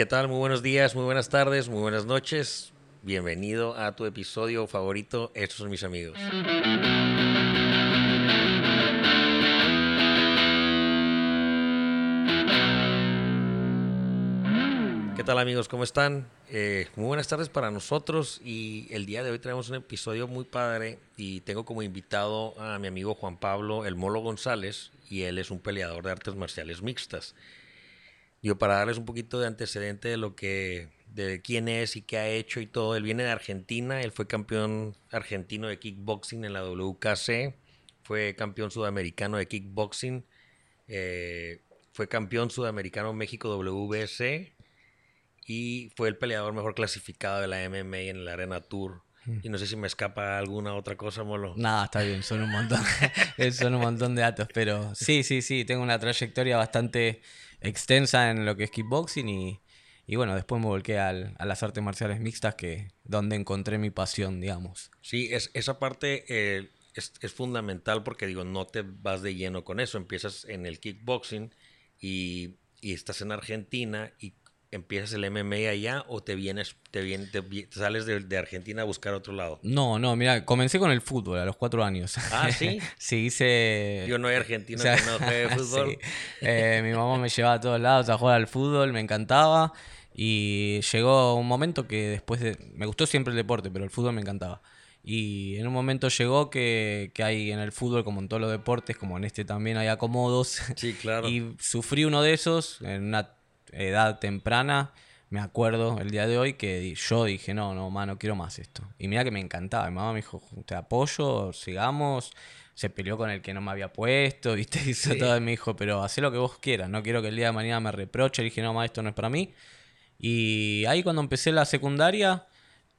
¿Qué tal? Muy buenos días, muy buenas tardes, muy buenas noches. Bienvenido a tu episodio favorito. Estos son mis amigos. ¿Qué tal amigos? ¿Cómo están? Eh, muy buenas tardes para nosotros y el día de hoy tenemos un episodio muy padre y tengo como invitado a mi amigo Juan Pablo El Molo González y él es un peleador de artes marciales mixtas. Yo para darles un poquito de antecedente de lo que, de quién es y qué ha hecho y todo, él viene de Argentina, él fue campeón argentino de kickboxing en la WKC, fue campeón sudamericano de kickboxing, eh, fue campeón sudamericano México WBC y fue el peleador mejor clasificado de la MMA en el Arena Tour. Y no sé si me escapa alguna otra cosa, Molo. Nada, está bien, son un montón, son un montón de datos, pero sí, sí, sí, tengo una trayectoria bastante extensa en lo que es kickboxing y, y bueno, después me volqué al, a las artes marciales mixtas, que donde encontré mi pasión, digamos. Sí, es, esa parte eh, es, es, fundamental porque digo, no te vas de lleno con eso, empiezas en el kickboxing y, y estás en Argentina y empiezas el MMA allá o te vienes, te, vienes, te, sales de, de, Argentina a buscar otro lado? No, no, mira, comencé con el fútbol a los cuatro años. Ah, sí. sí, hice. Yo no hay argentino o sea, que no juegue fútbol. Sí. Eh, mi mamá me llevaba a todos lados a jugar al fútbol, me encantaba. Y llegó un momento que después de. Me gustó siempre el deporte, pero el fútbol me encantaba. Y en un momento llegó que, que, hay en el fútbol, como en todos los deportes, como en este también hay acomodos. Sí, claro. Y sufrí uno de esos en una edad temprana, me acuerdo el día de hoy que yo dije, no, no, mano, quiero más esto. Y mira que me encantaba. Mi mamá me dijo, te apoyo, sigamos. Se peleó con el que no me había puesto, ¿viste? Hizo sí. todo. Y me dijo, pero haz lo que vos quieras. No quiero que el día de mañana me reproche. Le dije, no, mamá, esto no es para mí. Y ahí cuando empecé la secundaria,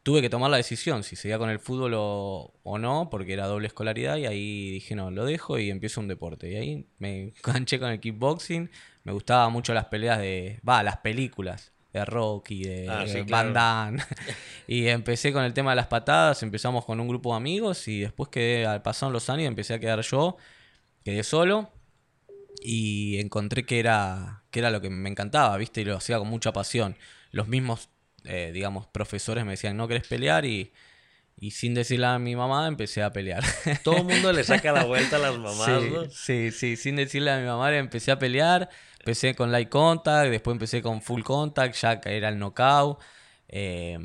tuve que tomar la decisión si seguía con el fútbol o, o, no, porque era doble escolaridad. Y ahí dije, no, lo dejo y empiezo un deporte. Y ahí me enganché con el kickboxing. Me gustaban mucho las peleas de. Va, las películas de Rocky, de ah, sí, Van Damme. y empecé con el tema de las patadas. Empezamos con un grupo de amigos y después que al pasaron los años empecé a quedar yo. Quedé solo y encontré que era, que era lo que me encantaba, ¿viste? Y lo hacía con mucha pasión. Los mismos, eh, digamos, profesores me decían, ¿no querés pelear? Y, y sin decirle a mi mamá, empecé a pelear. Todo el mundo le saca la vuelta a las mamás, sí, ¿no? Sí, sí, sin decirle a mi mamá, empecé a pelear. Empecé con light contact, después empecé con full contact, ya que era el knockout. Eh,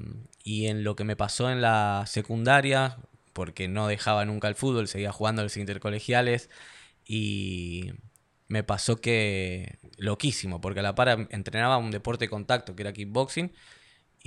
y en lo que me pasó en la secundaria, porque no dejaba nunca el fútbol, seguía jugando los intercolegiales. Y me pasó que loquísimo, porque a la par entrenaba un deporte de contacto, que era kickboxing.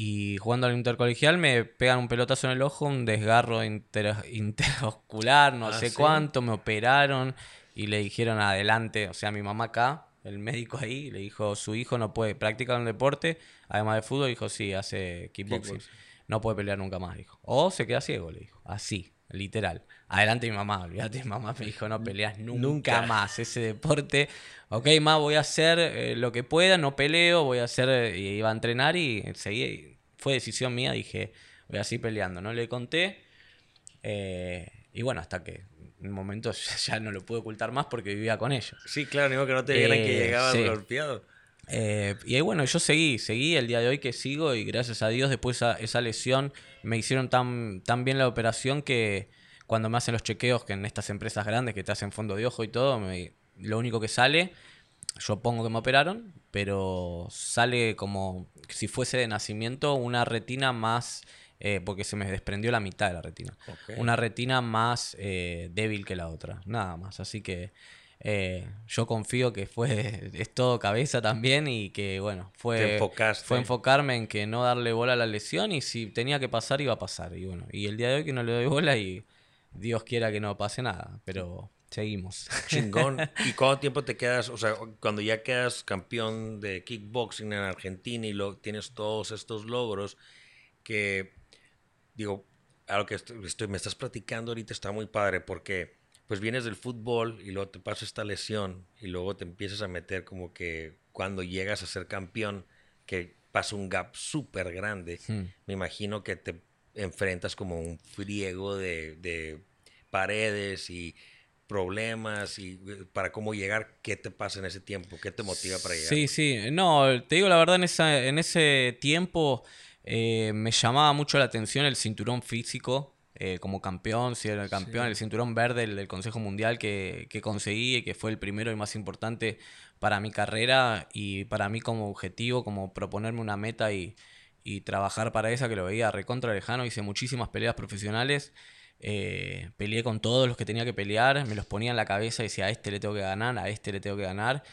Y jugando al intercolegial me pegan un pelotazo en el ojo, un desgarro inter interoscular, no Ah, sé ¿sí? cuánto, me operaron y le dijeron adelante, o sea, mi mamá acá, el médico ahí, le dijo, su hijo no puede practicar un deporte, además de fútbol, dijo, sí, hace kickboxing, Kickboxing. no puede pelear nunca más, dijo. O se queda ciego, le dijo, así, literal. Adelante mi mamá, olvídate, mi mamá me dijo, no peleas nunca, Nunca. más ese deporte. Ok, ma, voy a hacer eh, lo que pueda, no peleo, voy a hacer, eh, y iba a entrenar y seguí, fue decisión mía, dije, voy a seguir peleando, no le conté. eh, y bueno, hasta que en un momento ya no lo pude ocultar más porque vivía con ellos. Sí, claro, digo que no te vieran que Eh, llegabas sí. golpeado. Eh, y ahí bueno, yo seguí, seguí el día de hoy que sigo y gracias a Dios después esa, esa lesión me hicieron tan, tan bien la operación que cuando me hacen los chequeos, que en estas empresas grandes que te hacen fondo de ojo y todo, me- lo único que sale, yo pongo que me operaron, pero sale como si fuese de nacimiento una retina más, eh, porque se me desprendió la mitad de la retina una retina más eh, débil que la otra, nada más. Así que eh, yo confío que fue, es todo cabeza también y que bueno, fue, fue enfocarme en que no darle bola a la lesión y si tenía que pasar, iba a pasar. Y bueno, y el día de hoy que no le doy bola y Dios quiera que no pase nada, pero seguimos. Chingón. ¿Y cuánto tiempo te quedas? O sea, cuando ya quedas campeón de kickboxing en Argentina y lo, tienes todos estos logros que, digo, a lo que estoy, estoy- me estás platicando ahorita está muy padre porque pues vienes del fútbol y luego te pasa esta lesión y luego te empiezas a meter como que cuando llegas a ser campeón, que pasa un gap súper grande, me imagino que te enfrentas como un friego de, de paredes y problemas y eh, para cómo llegar, ¿qué te pasa en ese tiempo? ¿Qué te motiva para llegar? Sí, sí. No, te digo la verdad, en, esa, en ese tiempo eh, me llamaba mucho la atención el cinturón físico. Eh, como campeón, si era el campeón, el cinturón verde del, Consejo Mundial que, que conseguí y que fue el primero y más importante para mi carrera y para mí como objetivo, como proponerme una meta y, y trabajar para esa que lo veía recontra lejano. Hice muchísimas peleas profesionales. eh, peleé con todos los que tenía que pelear, me los ponía en la cabeza y decía, a este le tengo que ganar, a este le tengo que ganar.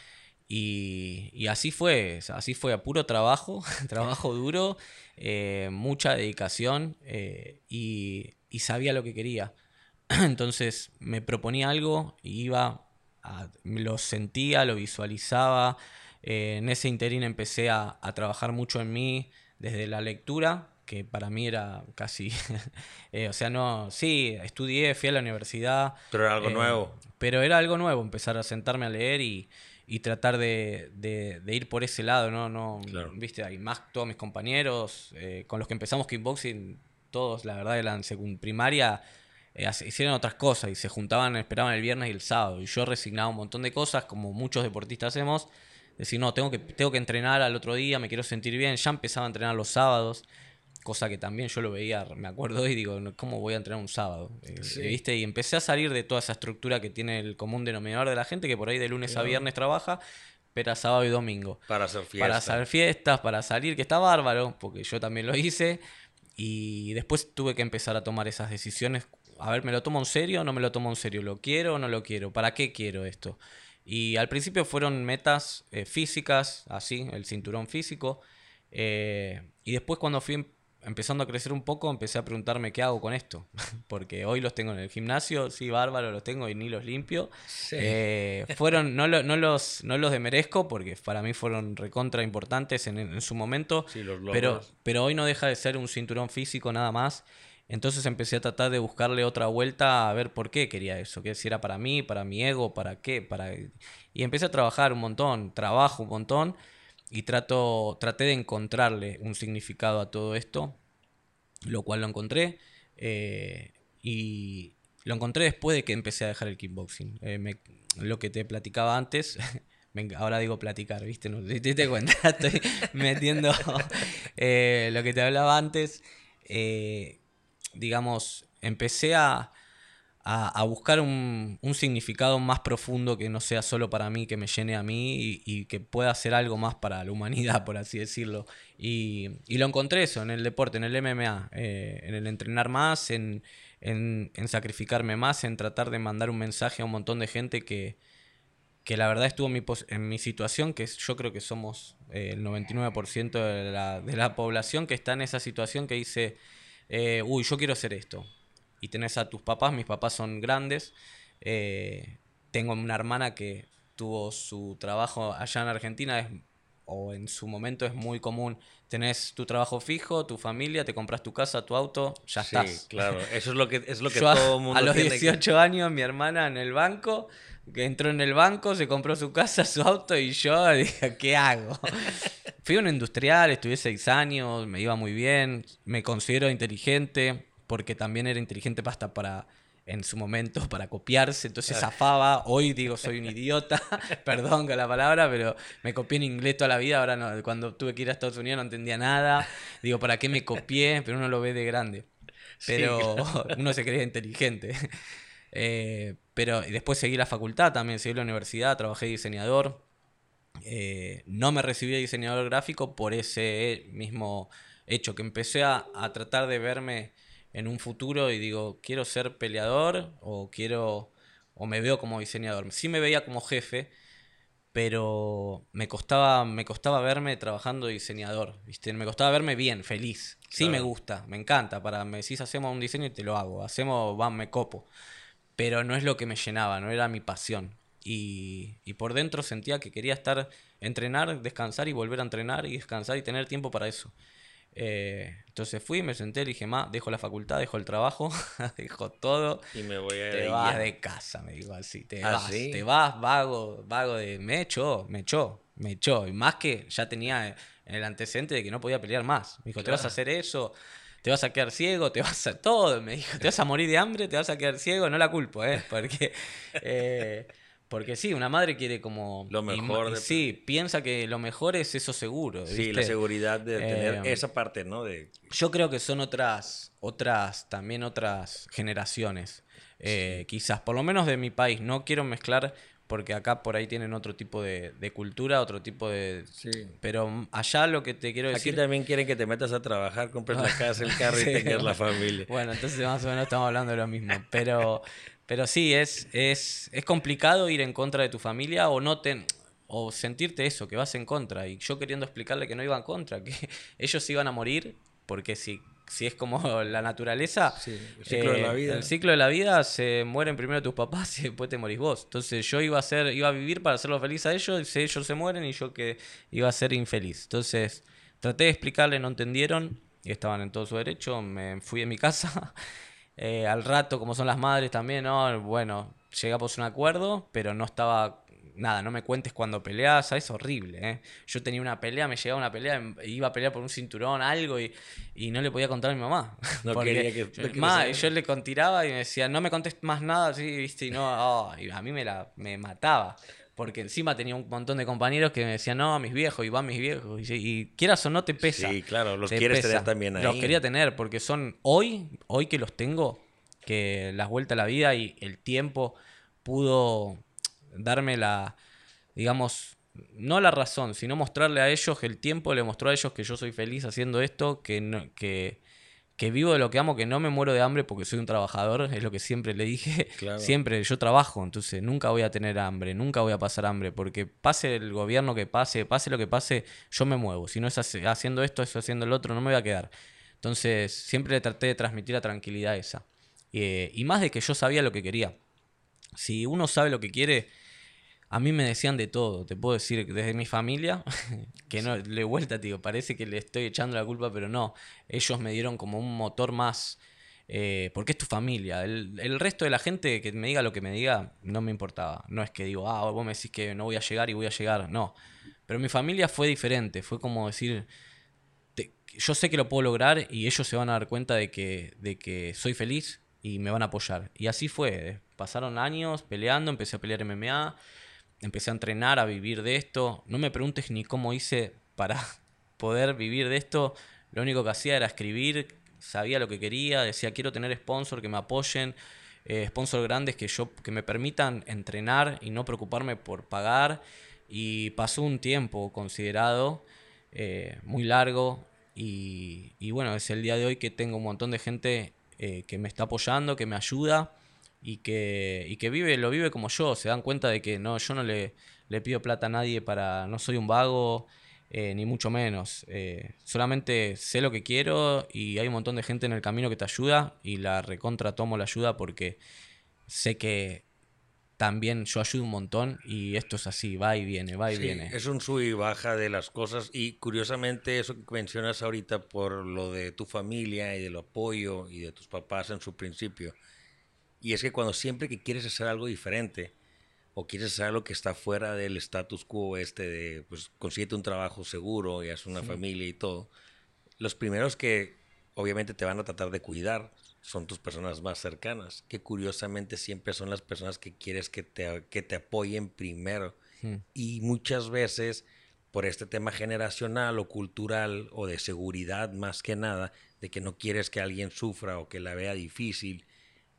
Y, y así fue, así fue a puro trabajo, trabajo duro, eh, mucha dedicación eh, y, y sabía lo que quería. Entonces me proponía algo y iba, a- lo sentía, lo visualizaba. Eh, en ese interín empecé a, a trabajar mucho en mí desde la lectura, que para mí era casi, eh, o sea, no, sí, estudié, fui a la universidad. Pero era algo eh, nuevo. Pero era algo nuevo, empezar a sentarme a leer y, y tratar de, de- de ir por ese lado, ¿no? no Claro. Viste, hay más todos mis compañeros eh, con los que empezamos kickboxing, todos, la verdad, de la primaria, eh, hicieron otras cosas y se juntaban, esperaban el viernes y el sábado. Y yo resignaba un montón de cosas, como muchos deportistas hacemos. Decir, no, tengo que, tengo que entrenar al otro día, me quiero sentir bien. Ya empezaba a entrenar los sábados, cosa que también yo lo veía, me acuerdo y digo, ¿cómo voy a entrenar un sábado? Eh, Sí. ¿Viste? Y empecé a salir de toda esa estructura que tiene el común denominador de la gente, que por ahí de lunes a viernes trabaja, pero a sábado y domingo Para hacer fiesta. para hacer fiestas, para salir, que está bárbaro, porque yo también lo hice. Y después tuve que empezar a tomar esas decisiones. A ver, ¿me lo tomo en serio o no me lo tomo en serio? ¿Lo quiero o no lo quiero? ¿Para qué quiero esto? Y al principio fueron metas eh, físicas, así, el cinturón físico. eh, y después cuando fui em- empezando a crecer un poco, empecé a preguntarme qué hago con esto. Porque hoy los tengo en el gimnasio, sí, bárbaro, los tengo y ni los limpio. Sí. Eh, fueron, no, lo- no, los, no los demerezco porque para mí fueron recontra importantes en, en su momento. Sí, los pero, pero hoy no deja de ser un cinturón físico nada más. Entonces empecé a tratar de buscarle otra vuelta a ver por qué quería eso, que si era para mí, para mi ego, para qué, para y empecé a trabajar un montón, trabajo un montón y trato traté de encontrarle un significado a todo esto, lo cual lo encontré eh, y lo encontré después de que empecé a dejar el kickboxing. Eh, lo que te platicaba antes, ahora digo platicar, ¿viste? No te diste cuenta, estoy metiendo eh, lo que te hablaba antes. digamos, empecé a, a, buscar un, un significado más profundo que no sea solo para mí, que me llene a mí y, que pueda hacer algo más para la humanidad, por así decirlo. Y, y lo encontré eso en el deporte, en el MMA, eh, en el entrenar más, en, en, en sacrificarme más, en tratar de mandar un mensaje a un montón de gente que, que la verdad estuvo en mi, en mi situación, que yo creo que somos eh, el 99% de la, de la población que está en esa situación que dice, eh, uy, yo quiero hacer esto. Y tenés a tus papás, mis papás son grandes, eh, tengo una hermana que tuvo su trabajo allá en Argentina, es- o en su momento es muy común, tenés tu trabajo fijo, tu familia, te compras tu casa, tu auto, ya sí, estás. claro. Eso es lo que, es lo que Yo a- todo el mundo a los tiene que- 18 años, mi hermana en el banco, que entró en el banco, se compró su casa, su auto y yo dije, ¿qué hago? Fui un industrial, estuve seis años, me iba muy bien, me considero inteligente, porque también era inteligente hasta para, en su momento, para copiarse, entonces zafaba, hoy digo soy un idiota, perdón con la palabra, pero me copié en inglés toda la vida, ahora no, cuando tuve que ir a Estados Unidos no entendía nada, digo, ¿para qué me copié? Pero uno lo ve de grande. Sí, pero uno se creía inteligente. Eh, pero y después seguí la facultad también, seguí la universidad, trabajé de diseñador. Eh, no me recibí de diseñador gráfico por ese mismo hecho, que empecé a, a tratar de verme en un futuro y digo, quiero ser peleador o quiero o me veo como diseñador. Sí me veía como jefe, pero me costaba, me costaba verme trabajando de diseñador, ¿viste? Me costaba verme bien, feliz. Sí me gusta, me encanta. Para, me decís, hacemos un diseño y te lo hago. Hacemos, va, me copo. Pero no es lo que me llenaba, no era mi pasión. Y, y por dentro sentía que quería estar, entrenar, descansar y volver a entrenar y descansar y tener tiempo para eso. Eh, entonces fui, me senté, le dije, ma, dejo la facultad, dejo el trabajo, dejo todo. Y me voy a Te vas de casa, me dijo así. Te ¿Ah, vas, sí? te vas, vago, vago de. Me echó, me echó, me echó. Y más que ya tenía el antecedente de que no podía pelear más. Me dijo, te vas a hacer eso, te vas a quedar ciego, te vas a todo, me dijo, te vas a morir de hambre, te vas a quedar ciego, no la culpo, ¿eh? Porque, eh, porque sí, una madre quiere como... Lo mejor. de... Sí, piensa que lo mejor es eso seguro. Sí, la seguridad de tener eh, esa parte, ¿no? De... Yo creo que son otras, otras, también otras generaciones. Eh, quizás, por lo menos de mi país, no quiero mezclar porque acá por ahí tienen otro tipo de, cultura, otro tipo de... Sí. Pero allá lo que te quiero decir... Aquí también quieren que te metas a trabajar, compres la casa, el carro y tengas la familia. Bueno, entonces más o menos estamos hablando de lo mismo. Pero, pero sí, es, es, es complicado ir en contra de tu familia o no te, o sentirte eso, que vas en contra. Y yo queriendo explicarle que no iba en contra, que ellos iban a morir, porque si si es como la naturaleza, el ciclo de la vida. El ciclo de la vida se mueren primero tus papás y después te morís vos. Entonces yo iba a ser, iba a vivir para hacerlo feliz a ellos, y ellos se mueren y yo que iba a ser infeliz. Entonces traté de explicarle, no entendieron, y estaban en todo su derecho, me fui de mi casa. Eh, al rato, como son las madres también, ¿no? Bueno, llegamos a un acuerdo, pero no estaba nada, no me cuentes cuando peleas, es horrible. ¿eh? Yo tenía una pelea, me llegaba una pelea, iba a pelear por un cinturón, algo, y, no le podía contar a mi mamá. No quería que. yo, yo le contiraba y me decía, no me contes más nada, así, ¿viste? Y no, oh, a mí me, la, me mataba. Porque encima tenía un montón de compañeros que me decían, no, mis viejos, y van mis viejos. Y, quieras o no, te pesa. Sí, claro, los quieres tener también ahí. Los quería tener, porque son hoy, hoy que los tengo, que las vueltas a la vida y el tiempo pudo darme la, digamos, no la razón, sino mostrarle a ellos, que el tiempo le mostró a ellos que yo soy feliz haciendo esto, que, que, que, vivo de lo que amo, que no me muero de hambre porque soy un trabajador, es lo que siempre le dije. Siempre yo trabajo, entonces nunca voy a tener hambre, nunca voy a pasar hambre, porque pase el gobierno que pase, pase lo que pase, yo me muevo. Si no es haciendo esto, es haciendo el otro, no me voy a quedar. Entonces siempre le traté de transmitir la tranquilidad esa. y más de que yo sabía lo que quería. Si uno sabe lo que quiere, a mí me decían de todo, te puedo decir, desde mi familia, que no, le vuelta, tío, parece que le estoy echando la culpa, pero no, ellos me dieron como un motor más, eh, porque es tu familia. El, resto de la gente que me diga lo que me diga, no me importaba. No es que digo, ah, vos me decís que no voy a llegar y voy a llegar, no. Pero mi familia fue diferente, fue como decir, yo sé que lo puedo lograr y ellos se van a dar cuenta de que, de que soy feliz y me van a apoyar. Y así fue, pasaron años peleando, empecé a pelear MMA empecé a entrenar, a vivir de esto. No me preguntes ni cómo hice para poder vivir de esto. Lo único que hacía era escribir, sabía lo que quería, decía quiero tener sponsor que me apoyen, eh, sponsor grandes que yo que me permitan entrenar y no preocuparme por pagar. Y pasó un tiempo considerado eh, muy largo y, y, bueno, es el día de hoy que tengo un montón de gente eh, que me está apoyando, que me ayuda y que, y que vive, lo vive como yo, se dan cuenta de que no, yo no le, le pido plata a nadie para, no soy un vago, eh, ni mucho menos. Eh, solamente sé lo que quiero y hay un montón de gente en el camino que te ayuda y la recontra tomo la ayuda porque sé que también yo ayudo un montón y esto es así, va y viene, va y viene. Es un sub y baja de las cosas y curiosamente eso que mencionas ahorita por lo de tu familia y del apoyo y de tus papás en su principio y es que cuando siempre que quieres hacer algo diferente o quieres hacer algo que está fuera del status quo este de, pues, consíguete un trabajo seguro y haz una familia y todo, los primeros que obviamente te van a tratar de cuidar son tus personas más cercanas, que curiosamente siempre son las personas que quieres que te, que te apoyen primero. Y muchas veces, por este tema generacional o cultural o de seguridad más que nada, de que no quieres que alguien sufra o que la vea difícil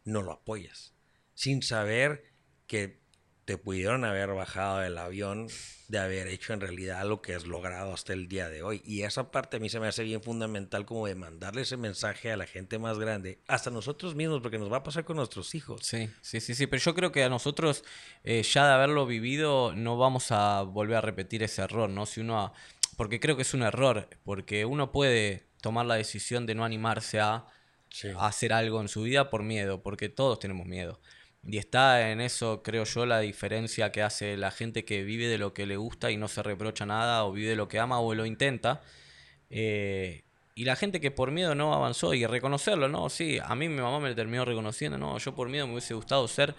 no lo apoyas, sin saber que te pudieron haber bajado del avión de haber hecho en realidad lo que has logrado hasta el día de hoy. Y esa parte a mí se me hace bien fundamental como de mandarle ese mensaje a la gente más grande, hasta nosotros mismos, porque nos va a pasar con nuestros hijos. Sí, sí, sí, sí, pero yo creo que a nosotros eh, ya de haberlo vivido no vamos a volver a repetir ese error, ¿no? Si uno... Porque creo que es un error, porque uno puede tomar la decisión de no animarse a hacer algo en su vida por miedo, porque todos tenemos miedo. Y está en eso, creo yo, la diferencia que hace la gente que vive de lo que le gusta y no se reprocha nada, o vive de lo que ama o lo intenta. Eh, y la gente que por miedo no avanzó y reconocerlo, ¿no? Sí, a mí mi mamá me terminó reconociendo, ¿no? Yo por miedo me hubiese gustado ser.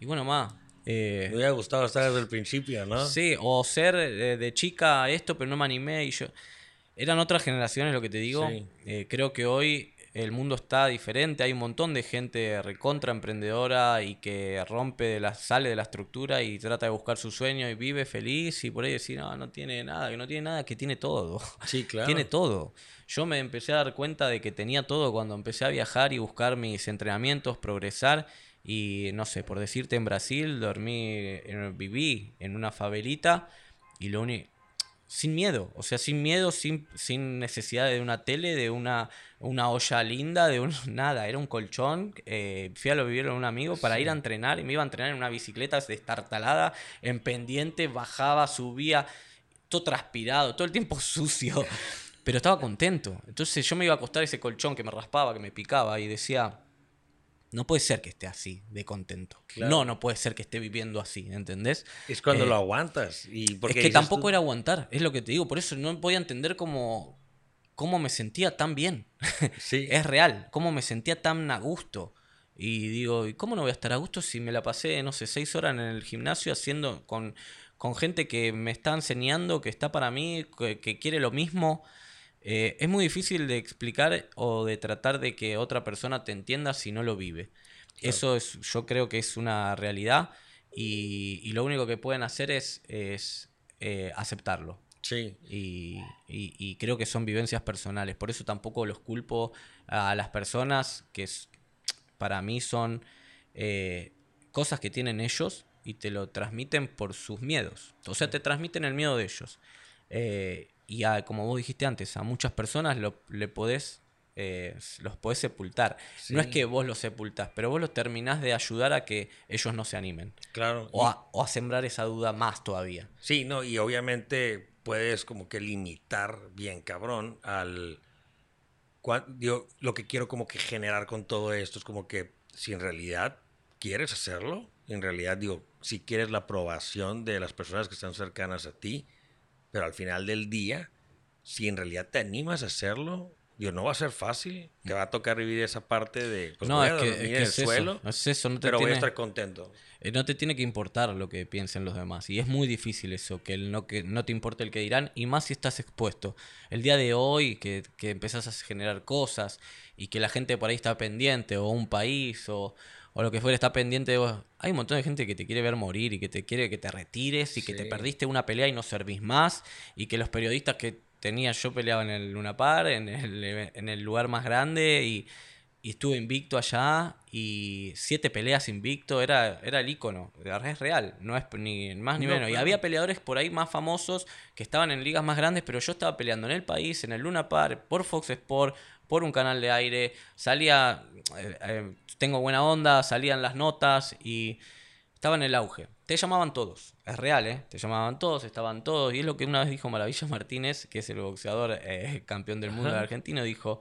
Y bueno, más. Eh, me hubiera gustado estar desde el principio, ¿no? Sí, o ser de chica esto, pero no me animé y yo. Eran otras generaciones, lo que te digo. Sí. Eh, creo que hoy el mundo está diferente. Hay un montón de gente recontra emprendedora y que rompe de la, sale de la estructura y trata de buscar su sueño y vive feliz y por ahí decir, no, no tiene nada, que no tiene nada, que tiene todo. Sí, claro. Tiene todo. Yo me empecé a dar cuenta de que tenía todo cuando empecé a viajar y buscar mis entrenamientos, progresar. Y no sé, por decirte, en Brasil dormí, en- viví en una favelita y lo único. Sin miedo, o sea, sin miedo, sin, sin necesidad de una tele, de una, una olla linda, de un, nada. Era un colchón. eh, fui a lo vivir con un amigo para ir a entrenar y me iba a entrenar en una bicicleta destartalada, en pendiente, bajaba, subía, todo transpirado, todo el tiempo sucio. Pero estaba contento. Entonces yo me iba a acostar ese colchón que me raspaba, que me picaba y decía, no puede ser que esté así, de contento. Claro. No, no puede ser que esté viviendo así, ¿entendés? Es cuando Eh, lo aguantas. Y porque es que tampoco tú- era aguantar, es lo que te digo. Por eso no podía entender cómo, cómo me sentía tan bien. Sí. es real, cómo me sentía tan a gusto. Y digo, ¿y cómo no voy a estar a gusto si me la pasé, no sé, seis horas en el gimnasio haciendo con, con gente que me está enseñando, que está para mí, que, que quiere lo mismo? Eh, es muy difícil de explicar o de tratar de que otra persona te entienda si no lo vive. Eso es, yo creo que es una realidad y, y lo único que pueden hacer es, es eh, aceptarlo. Sí. Y, y- y creo que son vivencias personales. Por eso tampoco los culpo a las personas que es- para mí son eh, cosas que tienen ellos y te lo transmiten por sus miedos. O sea, te transmiten el miedo de ellos. Eh, y a- como vos dijiste antes, a muchas personas lo, le podés, eh, los podés sepultar. No es que vos los sepultás, pero vos los terminás de ayudar a que ellos no se animen. Claro. O Y- a, o a sembrar esa duda más todavía. Sí, no, y obviamente puedes como que limitar bien cabrón al... Yo lo que quiero como que generar con todo esto es como que si en realidad quieres hacerlo, en realidad digo, si quieres la aprobación de las personas que están cercanas a ti, pero al final del día, si en realidad te animas a hacerlo, digo, no va a ser fácil, te va a tocar vivir esa parte de, pues no, es que, que el es eso, suelo, es eso, no te pero voy a estar contento. Eh, No te tiene que importar lo que piensen los demás. Y es muy difícil eso, que, el no, que no te importe el que dirán, y más si estás expuesto. El día de hoy, que, que empezás a generar cosas y que la gente por ahí está pendiente, o un país, o, o lo que fuera está pendiente de vos. Hay un montón de gente que te quiere ver morir y que te quiere que te retires y que te perdiste una pelea y no servís más. Y que los periodistas que tenía, yo peleaba en el Luna Par, en el, en el lugar más grande y y estuve invicto allá y siete peleas invicto, era, era el ícono, es real, no es ni más ni No, menos. Y había peleadores por ahí más famosos que estaban en ligas más grandes, pero yo estaba peleando en el país, en el Luna Park, por Fox Sport, por un canal de aire, salía, eh, eh, tengo buena onda, salían las notas y estaba en el auge. Te llamaban todos, es real, ¿eh? Te llamaban todos, estaban todos. Y es lo que una vez dijo Maravillas Martínez, que es el boxeador eh, campeón del mundo Ajá. argentino, dijo,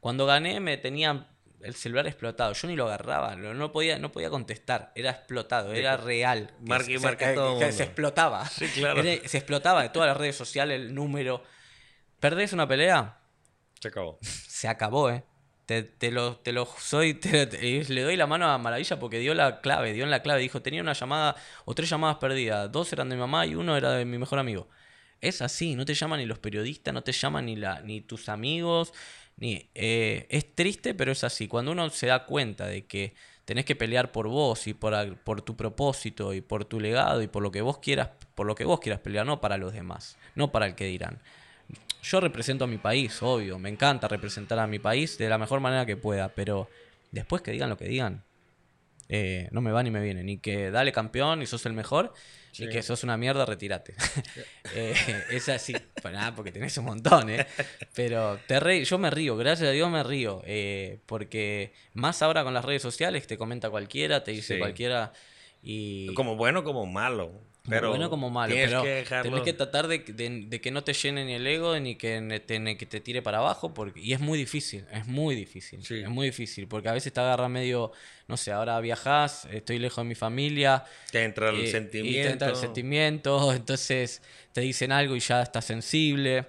cuando gané me tenía el celular explotado, yo ni lo agarraba, no, no podía, no podía contestar, era explotado, era real. que Marca y se- marca que- todo que mundo. se explotaba. Sí, claro. Era- se explotaba de todas las redes sociales, el número. ¿Perdés una pelea? Se acabó. se acabó, ¿eh? Te, te lo, te lo soy, te- le doy la mano a Maravilla porque dio la clave, dio en la clave. Dijo, tenía una llamada o tres llamadas perdidas. Dos eran de mi mamá y uno era de mi mejor amigo. Es así, no te llaman ni los periodistas, no te llaman ni, la, ni tus amigos. Eh, es triste, pero es así. Cuando uno se da cuenta de que tenés que pelear por vos y por, por tu propósito y por tu legado y por lo que vos quieras, por lo que vos quieras pelear, no para los demás, no para el que dirán. Yo represento a mi país, obvio, me encanta representar a mi país de la mejor manera que pueda, pero después que digan lo que digan, eh, no me va ni me viene, ni que dale campeón y sos el mejor, Sí. ni que sos una mierda, retírate. Eh, es así, pues nada, porque tenés un montón, ¿eh? Pero te re- yo me río, gracias a Dios me río, eh, porque más ahora con las redes sociales te comenta cualquiera, te dice Sí. cualquiera y... Como bueno como malo. Pero bueno como malo, tienes pero que dejarlo. tenés que tratar de, de- de que no te llene ni el ego ni que te, ni que te tire para abajo porque y es muy difícil, es muy difícil, Sí. es muy difícil porque a veces te agarra medio, no sé, ahora viajás, estoy lejos de mi familia, Te entra el eh, sentimiento. y te entra el sentimiento, entonces te dicen algo y ya estás sensible.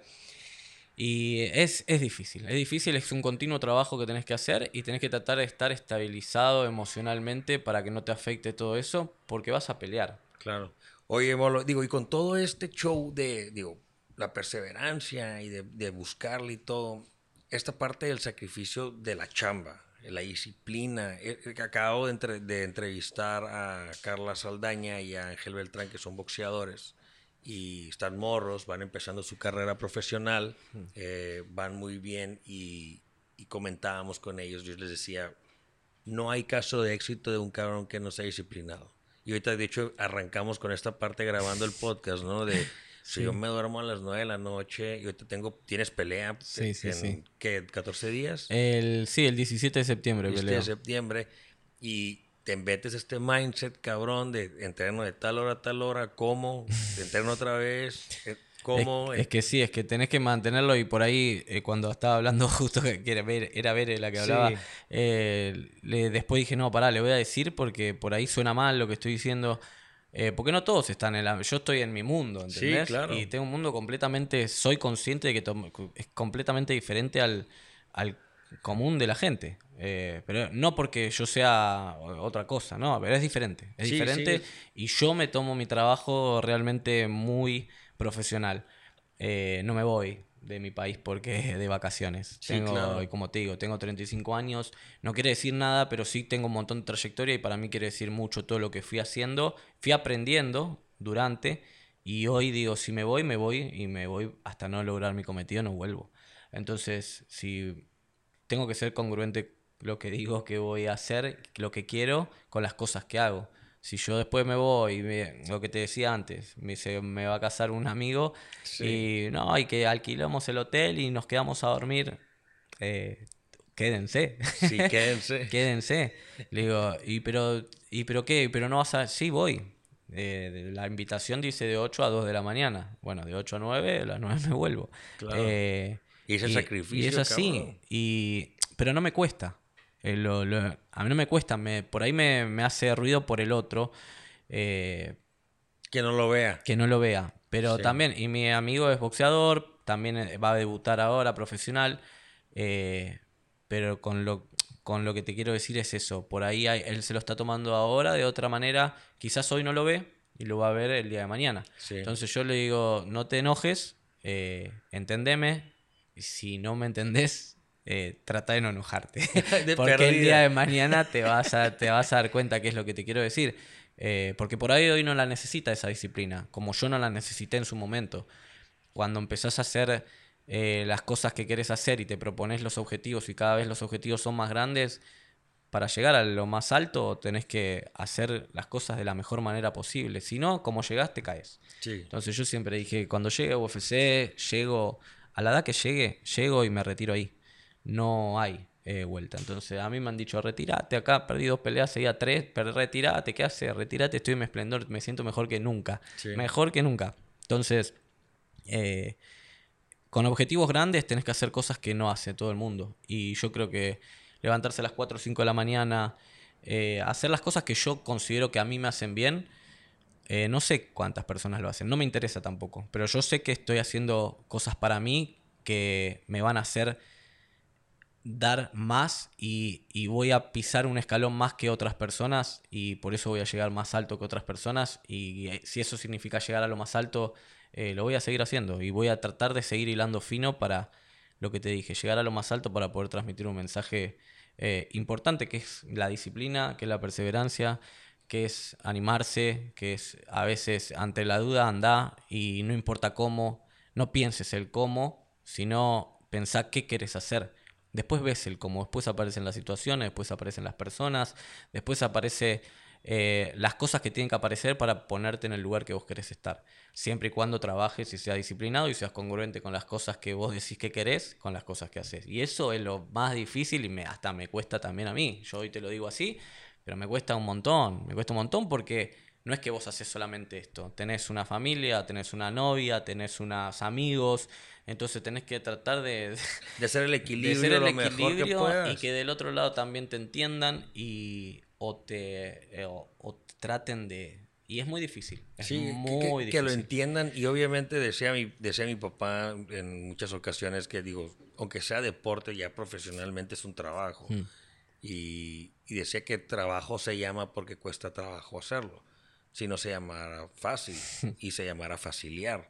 Y es, es difícil, es difícil, es un continuo trabajo que tenés que hacer y tenés que tratar de estar estabilizado emocionalmente para que no te afecte todo eso, porque vas a pelear. Claro. Oye, Molo, digo, y con todo este show de, digo, la perseverancia y de, de buscarle y todo, esta parte del sacrificio de la chamba, la disciplina. Eh, eh, acabo de, de, entrevistar a Carla Saldaña y a Ángel Beltrán, que son boxeadores, y están morros, van empezando su carrera profesional, eh, van muy bien y, y, comentábamos con ellos, yo les decía, no hay caso de éxito de un cabrón que no sea disciplinado. Y ahorita, de hecho, arrancamos con esta parte grabando el podcast, ¿no? De si yo me duermo a las 9 de la noche y ahorita tengo, ¿tienes pelea? Sí, sí, en, ¿Qué? ¿14 días? El, sí, el 17 de septiembre. 17 de septiembre. Y te metes este mindset, cabrón, de entreno de tal hora a tal hora, ¿cómo? entreno otra vez, Es, que sí, es que tenés que mantenerlo y por ahí, eh, cuando estaba hablando justo, que era ver, era la que hablaba, eh, le, después dije, no, pará, le voy a decir porque por ahí suena mal lo que estoy diciendo. Eh, porque no todos están en la... Yo estoy en mi mundo, ¿entendés? Sí, claro. Y tengo un mundo completamente... Soy consciente de que es completamente diferente al, al común de la gente. Eh, pero no porque yo sea otra cosa, no, pero es diferente. Es diferente y yo me tomo mi trabajo realmente muy profesional. Eh, no me voy de mi país porque de vacaciones. tengo, y como te digo, tengo 35 años. No quiere decir nada, pero sí tengo un montón de trayectoria y para mí quiere decir mucho todo lo que fui haciendo. Fui aprendiendo durante y hoy digo, si me voy, me voy y me voy hasta no lograr mi cometido, no vuelvo. Entonces, si tengo que ser congruente lo que digo que voy a hacer, lo que quiero, con las cosas que hago. Si yo después me voy, y lo que te decía antes, me, se, me va a casar un amigo y no, hay que alquilamos el hotel y nos quedamos a dormir. Eh, quédense. Sí, quédense. quédense. Le digo, ¿y pero, ¿y pero qué? ¿Pero no vas a...? Sí, voy. Eh, la invitación dice de 8 a 2 de la mañana. Bueno, de 8 a 9, a las 9 me vuelvo. Claro. Eh, y ese sacrificio. Y es así. Y, pero no me cuesta. Eh, a mí no me cuesta, me, por ahí me, hace ruido por el otro. Eh, que no lo vea. Que no lo vea. Pero también, y mi amigo es boxeador, también eh, va a debutar ahora profesional. pero con lo, con lo que te quiero decir es eso. Por ahí él se lo está tomando ahora de otra manera. Quizás hoy no lo ve y lo va a ver el día de mañana. Entonces yo le digo, no te enojes, entendeme. Si no me entendés, eh, trata de no enojarte. porque el día de mañana te vas, a, te vas a dar cuenta qué es lo que te quiero decir. Eh, porque por ahí hoy no la necesita esa disciplina, como yo no la necesité en su momento. Cuando empezás a hacer eh, las cosas que quieres hacer y te propones los objetivos y cada vez los objetivos son más grandes, para llegar a lo más alto tenés que hacer las cosas de la mejor manera posible. Si no, como llegaste, caes. Entonces yo siempre dije, cuando llegue a UFC, llego, a la edad que llegue, llego y me retiro ahí no hay eh, vuelta. Entonces a mí me han dicho, retírate acá, perdí dos peleas, seguía tres, pero retírate, ¿qué hace? Retírate, estoy en mi esplendor, me siento mejor que nunca. Mejor que nunca. Entonces, eh, con objetivos grandes tenés que hacer cosas que no hace todo el mundo. Y yo creo que levantarse a las 4 o 5 de la mañana, eh, hacer las cosas que yo considero que a mí me hacen bien, no sé cuántas personas lo hacen, no me interesa tampoco, pero yo sé que estoy haciendo cosas para mí que me van a hacer dar más y, voy a pisar un escalón más que otras personas y por eso voy a llegar más alto que otras personas y eh, si eso significa llegar a lo más alto, eh, lo voy a seguir haciendo y voy a tratar de seguir hilando fino para lo que te dije, llegar a lo más alto para poder transmitir un mensaje eh, importante que es la disciplina, que es la perseverancia, que es animarse, que es a veces ante la duda anda y no importa cómo, no pienses el cómo, sino pensá qué quieres hacer Después ves el cómo, después aparecen las situaciones, después aparecen las personas, después aparece eh, las cosas que tienen que aparecer para ponerte en el lugar que vos querés estar. Siempre y cuando trabajes y seas disciplinado y seas congruente con las cosas que vos decís que querés, con las cosas que haces. Y eso es lo más difícil y me, hasta me cuesta también a mí. Yo hoy te lo digo así, pero me cuesta un montón. Me cuesta un montón porque no es que vos haces solamente esto. Tenés una familia, tenés una novia, tenés unos amigos, entonces tenés que tratar de, de hacer el equilibrio, lo mejor que puedas. y que del otro lado también te entiendan y o te, eh, o, traten de... Y es muy difícil. Es muy que, difícil. que, lo entiendan y obviamente decía mi, decía mi papá en muchas ocasiones que digo, aunque sea deporte ya profesionalmente es un trabajo. Mm. Y, y decía que trabajo se llama porque cuesta trabajo hacerlo. Si no se llamara fácil y se llamara faciliar.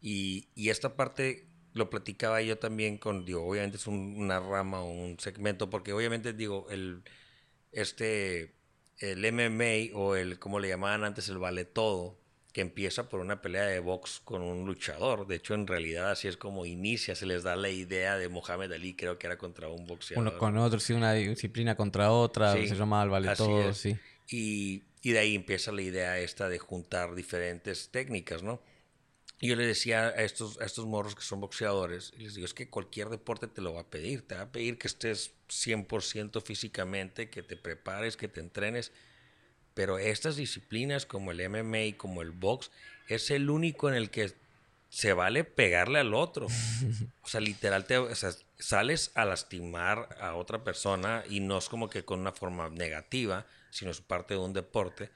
Y, y esta parte lo platicaba yo también con, digo, obviamente es una rama o un segmento, porque obviamente digo, el, este, el MMA o el, como le llamaban antes, el vale todo, que empieza por una pelea de box con un luchador. De hecho, en realidad así es como inicia, se les da la idea de Mohamed Ali, creo que era contra un boxeador. Uno con otro, sí, una disciplina contra otra, se llama el vale todo, sí. Y, y, de ahí empieza la idea esta de juntar diferentes técnicas, ¿no? Y yo le decía a estos, a estos morros que son boxeadores, y les digo, es que cualquier deporte te lo va a pedir, te va a pedir que estés 100% físicamente, que te prepares, que te entrenes, pero estas disciplinas como el MMA y como el box es el único en el que se vale pegarle al otro. O sea, literal, te, sales a lastimar a otra persona y no es como que con una forma negativa, sino es parte de un deporte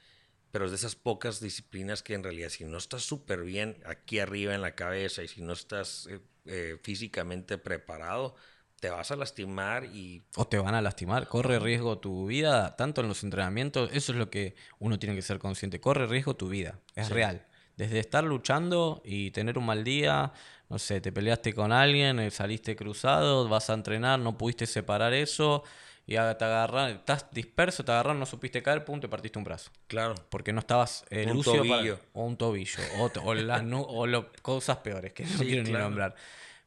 pero es de esas pocas disciplinas que en realidad si no estás súper bien aquí arriba en la cabeza y si no estás eh, eh, físicamente preparado, te vas a lastimar y... O te van a lastimar, corre riesgo tu vida, tanto en los entrenamientos, eso es lo que uno tiene que ser consciente, corre riesgo tu vida, es real. Desde estar luchando y tener un mal día, no sé, te peleaste con alguien, eh, saliste cruzado, vas a entrenar, no pudiste separar eso, y te agarran, estás disperso, te agarran, no supiste caer, pum, te partiste un brazo. Claro. Porque no estabas eh, un tobillo. o un tobillo, o, o, cosas peores, que no quiero ni nombrar.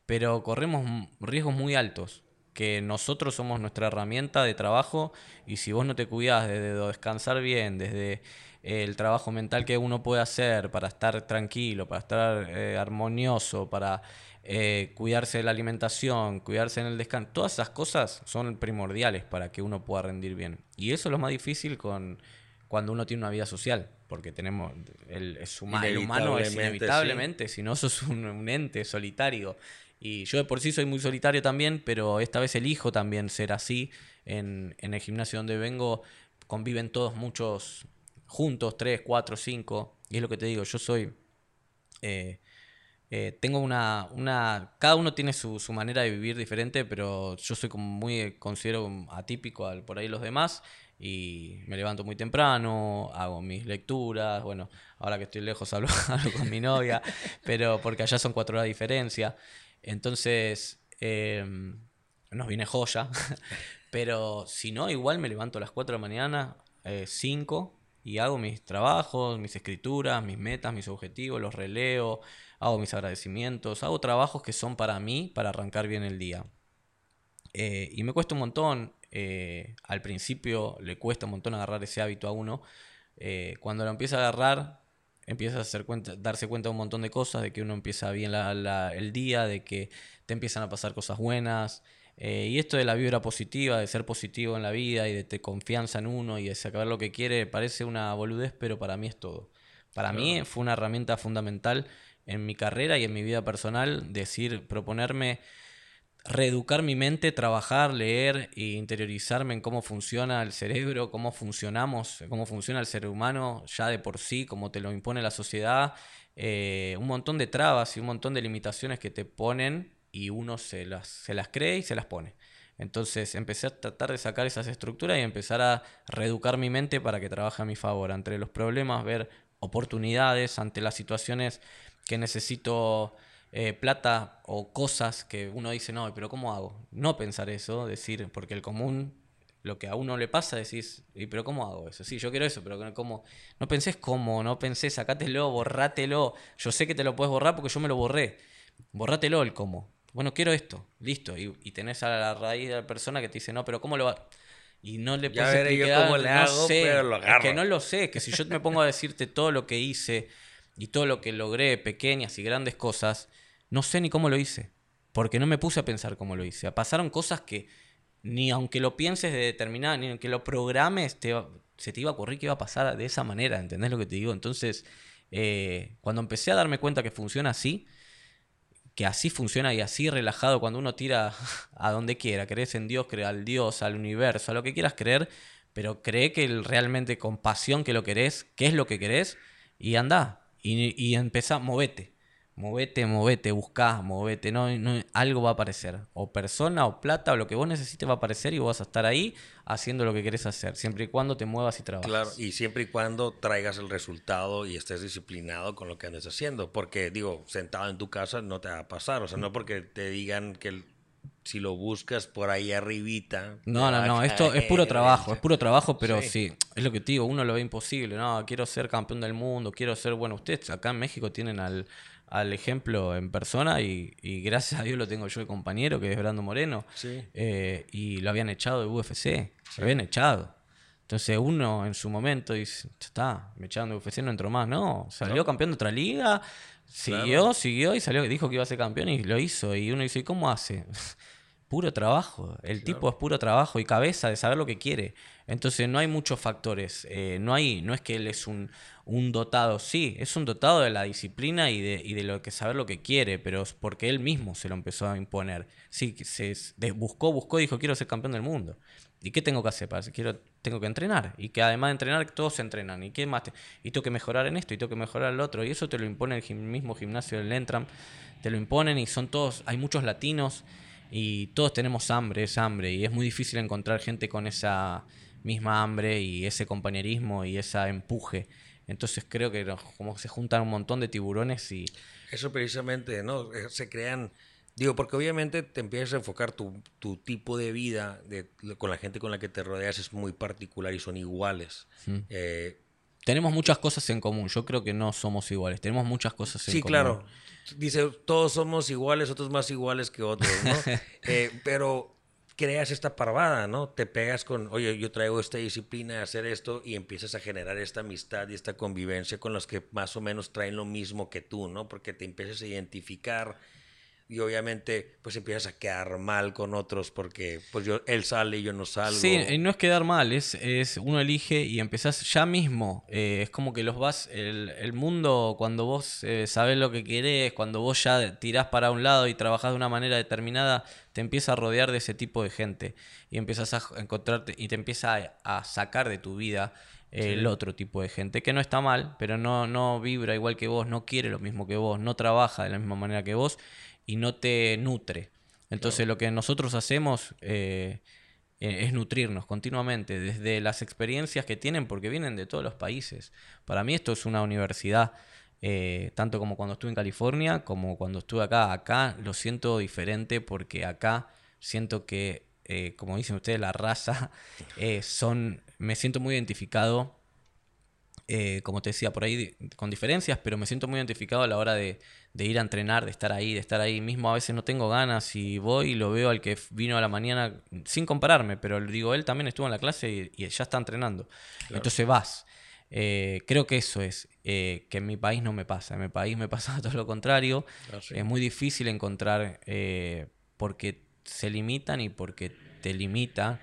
Pero corremos riesgos muy altos, que nosotros somos nuestra herramienta de trabajo y si vos no te cuidás desde descansar bien, desde el trabajo mental que uno puede hacer para estar tranquilo, para estar eh, armonioso, para eh, cuidarse de la alimentación, cuidarse en el descanso, todas esas cosas son primordiales para que uno pueda rendir bien. Y eso es lo más difícil con cuando uno tiene una vida social, porque tenemos el, humano es inevitablemente, si no sos un, ente solitario. Y yo de por sí soy muy solitario también, pero esta vez elijo también ser así. En, en el gimnasio donde vengo conviven todos muchos juntos, tres, cuatro, cinco. Y es lo que te digo, yo soy... Eh, eh, tengo una, una. Cada uno tiene su, su, manera de vivir diferente, pero yo soy como muy. Considero atípico al, por ahí los demás. Y me levanto muy temprano, hago mis lecturas. Bueno, ahora que estoy lejos hablo, con mi novia, pero porque allá son cuatro horas de diferencia. Entonces, em, nos viene joya. pero si no, igual me levanto a las 4 de la mañana, 5, eh, y hago mis trabajos, mis escrituras, mis metas, mis objetivos, los releo hago mis agradecimientos, hago trabajos que son para mí, para arrancar bien el día. Eh, y me cuesta un montón, eh, al principio le cuesta un montón agarrar ese hábito a uno. Eh, cuando lo empieza a agarrar, empieza a hacer cuenta, darse cuenta de un montón de cosas, de que uno empieza bien el día, de que te empiezan a pasar cosas buenas. y esto de la vibra positiva, de ser positivo en la vida y de te confianza en uno y de sacar lo que quiere, parece una boludez, pero para mí es todo. Para mí fue una herramienta fundamental en mi carrera y en mi vida personal, decir, proponerme reeducar mi mente, trabajar, leer e interiorizarme en cómo funciona el cerebro, cómo funcionamos, cómo funciona el ser humano ya de por sí, cómo te lo impone la sociedad, eh, un montón de trabas y un montón de limitaciones que te ponen y uno se las, se las cree y se las pone. Entonces empecé a tratar de sacar esas estructuras y empezar a reeducar mi mente para que trabaje a mi favor. Entre los problemas, ver oportunidades, ante las situaciones que necesito eh, plata o cosas que uno dice, no, pero ¿cómo hago? No pensar eso, decir, porque el común, lo que a uno le pasa, decís, ¿y pero cómo hago eso? Sí, yo quiero eso, pero ¿cómo? No pensés cómo, no pensés, sacátelo, borrátelo. Yo sé que te lo puedes borrar porque yo me lo borré. Borrátelo el cómo. Bueno, quiero esto, listo. Y, y tenés a la raíz de la persona que te dice, no, pero ¿cómo lo va? y no le puedes explicar, cómo le hago, sé, pero lo que no lo sé, que si yo me pongo a decirte todo lo que hice y todo lo que logré, pequeñas y grandes cosas, no sé ni cómo lo hice, porque no me puse a pensar cómo lo hice. Pasaron cosas que ni aunque lo pienses de determinada, ni aunque lo programes, se te iba a ocurrir que iba a pasar de esa manera, ¿entendés lo que te digo? Entonces, eh, cuando empecé a darme cuenta que funciona así, que así funciona y así relajado cuando uno tira a donde quiera, crees en Dios, crea al Dios, al universo, a lo que quieras creer, pero cree que realmente con pasión que lo querés, qué es lo que querés, y anda, y, y empezá, movete. Movete, movete, buscá, movete, no, no, algo va a aparecer. O persona, o plata, o lo que vos necesites va a aparecer y vos vas a estar ahí haciendo lo que querés hacer, siempre y cuando te muevas y trabajes. Claro, y siempre y cuando traigas el resultado y estés disciplinado con lo que andes haciendo. Porque, digo, sentado en tu casa no te va a pasar. O sea, no porque te digan que el- si lo buscas por ahí arribita. No, no, no, esto es puro trabajo, es puro trabajo, pero Sí. sí. es lo que te digo, uno lo ve imposible, no, quiero ser campeón del mundo, quiero ser, bueno, ustedes acá en México tienen al, al ejemplo en persona y, y gracias a Dios lo tengo yo de compañero, que es Brando Moreno, Sí. eh, y lo habían echado de UFC, lo habían echado. Entonces uno en su momento dice, ya está, me echaron de UFC, no entro más, no, salió campeón de otra liga, siguió, siguió y salió, dijo que iba a ser campeón y lo hizo, y uno dice, ¿y cómo hace? Puro trabajo. El tipo es puro trabajo y cabeza de saber lo que quiere. Entonces no hay muchos factores. eh, no hay, no es que él es un, un dotado. Sí, es un dotado de la disciplina y de, y de lo que saber lo que quiere, pero es porque él mismo se lo empezó a imponer. Sí, se de- buscó, buscó y dijo quiero ser campeón del mundo. ¿Y qué tengo que hacer? Para, quiero, tengo que entrenar. Y que además de entrenar, todos se entrenan. ¿Y qué más? y tengo que mejorar en esto, y tengo que mejorar en lo otro. Y eso te lo impone el mismo gimnasio del Entram. Te lo imponen y son todos, hay muchos latinos y todos tenemos hambre, es hambre. Y es muy difícil encontrar gente con esa misma hambre y ese compañerismo y ese empuje. Entonces creo que como se juntan un montón de tiburones y Eso precisamente, ¿no? Eh, Se crean, digo, porque obviamente te empiezas a enfocar tu, tu tipo de vida de, con la gente con la que te rodeas es muy particular y son iguales. Eh, tenemos muchas cosas en común. Yo creo que no somos iguales, tenemos muchas cosas en sí, común. claro. Dice, todos somos iguales, otros más iguales que otros, ¿no? Eh, pero creas esta parvada, ¿no? Te pegas con, oye, yo traigo esta disciplina hacer esto y empiezas a generar esta amistad y esta convivencia con los que más o menos traen lo mismo que tú, ¿no? Porque te empiezas a identificar y obviamente pues empiezas a quedar mal con otros porque pues yo él sale y yo no salgo. Sí, y no es quedar mal, es, es uno elige y empezás ya mismo. eh, es como que los vas, el, el mundo, cuando vos eh, sabés lo que querés, cuando vos ya tirás para un lado y trabajás de una manera determinada, te empieza a rodear de ese tipo de gente y empiezas a encontrarte y te empieza a, a sacar de tu vida eh, el otro tipo de gente, que no está mal, pero no, no vibra igual que vos, no quiere lo mismo que vos, no trabaja de la misma manera que vos y no te nutre. Entonces lo que nosotros hacemos eh, eh, es nutrirnos continuamente desde las experiencias que tienen porque vienen de todos los países. Para mí esto es una universidad, eh, tanto como cuando estuve en California como cuando estuve acá. Acá lo siento diferente porque acá siento que, eh, como dicen ustedes, la raza eh, son, me siento muy identificado eh, como te decía, por ahí con diferencias, pero me siento muy identificado a la hora de, de ir a entrenar, de estar ahí, de estar ahí. Mismo a veces no tengo ganas y voy y lo veo al que vino a la mañana, sin compararme, pero le digo, él también estuvo en la clase y, y ya está entrenando. Entonces vas. Eh, creo que eso es, eh, que en mi país no me pasa. En mi país me pasa todo lo contrario. Ah, sí. Es muy difícil encontrar eh, porque se limitan y porque te limita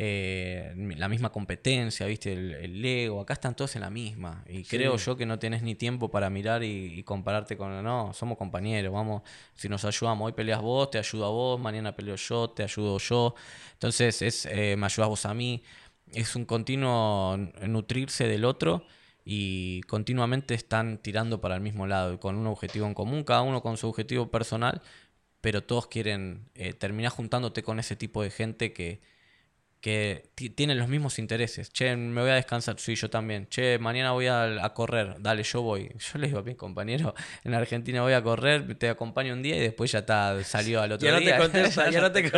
eh, la misma competencia, ¿viste? El, el ego. Acá están todos en la misma. Y creo yo que no tenés ni tiempo para mirar y, y compararte con. No, somos compañeros, vamos. Si nos ayudamos, hoy peleas vos, te ayudo a vos, mañana peleo yo, te ayudo yo. Entonces, es eh, me ayudas vos a mí. Es un continuo nutrirse del otro y continuamente están tirando para el mismo lado y con un objetivo en común, cada uno con su objetivo personal, pero todos quieren eh, terminar juntándote con ese tipo de gente que, que ti- tienen los mismos intereses. Che, me voy a descansar, sí, yo también. Che, mañana voy a, a correr, dale, yo voy. Yo le digo a mis compañeros, en Argentina voy a correr, te acompaño un día y después ya está, salió al otro Ya no te día. contesta, ya no te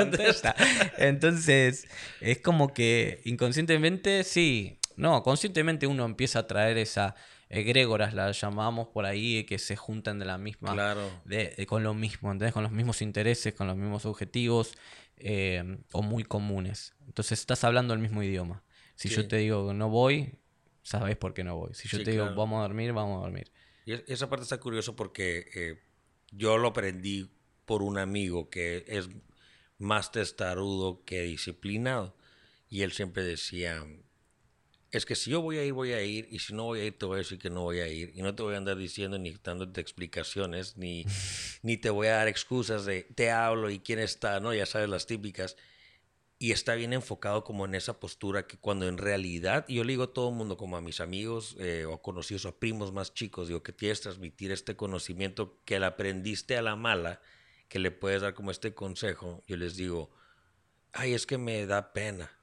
Entonces, es como que inconscientemente, sí, no, conscientemente uno empieza a traer esa egrégoras, las llamamos por ahí, que se juntan de la misma, Claro. de, de- con lo mismo, ¿entendés? Con los mismos intereses, con los mismos objetivos, eh, o muy comunes. Entonces estás hablando el mismo idioma. Si yo te digo no voy, sabes por qué no voy. Si yo Sí, te digo vamos a dormir, vamos a dormir. Y es- esa parte está curioso porque eh, yo lo aprendí por un amigo que es más testarudo que disciplinado. Y él siempre decía, es que si yo voy a ir, voy a ir, y si no voy a ir, te voy a decir que no voy a ir. Y no te voy a andar diciendo ni dándote explicaciones, ni, ni te voy a dar excusas de te hablo y quién está, ¿no? Ya sabes las típicas. y está bien enfocado como en esa postura que cuando en realidad, y yo le digo a todo el mundo, como a mis amigos eh, o conocidos o primos más chicos, digo que tienes que transmitir este conocimiento que le aprendiste a la mala, que le puedes dar como este consejo, yo les digo, ay, es que me da pena.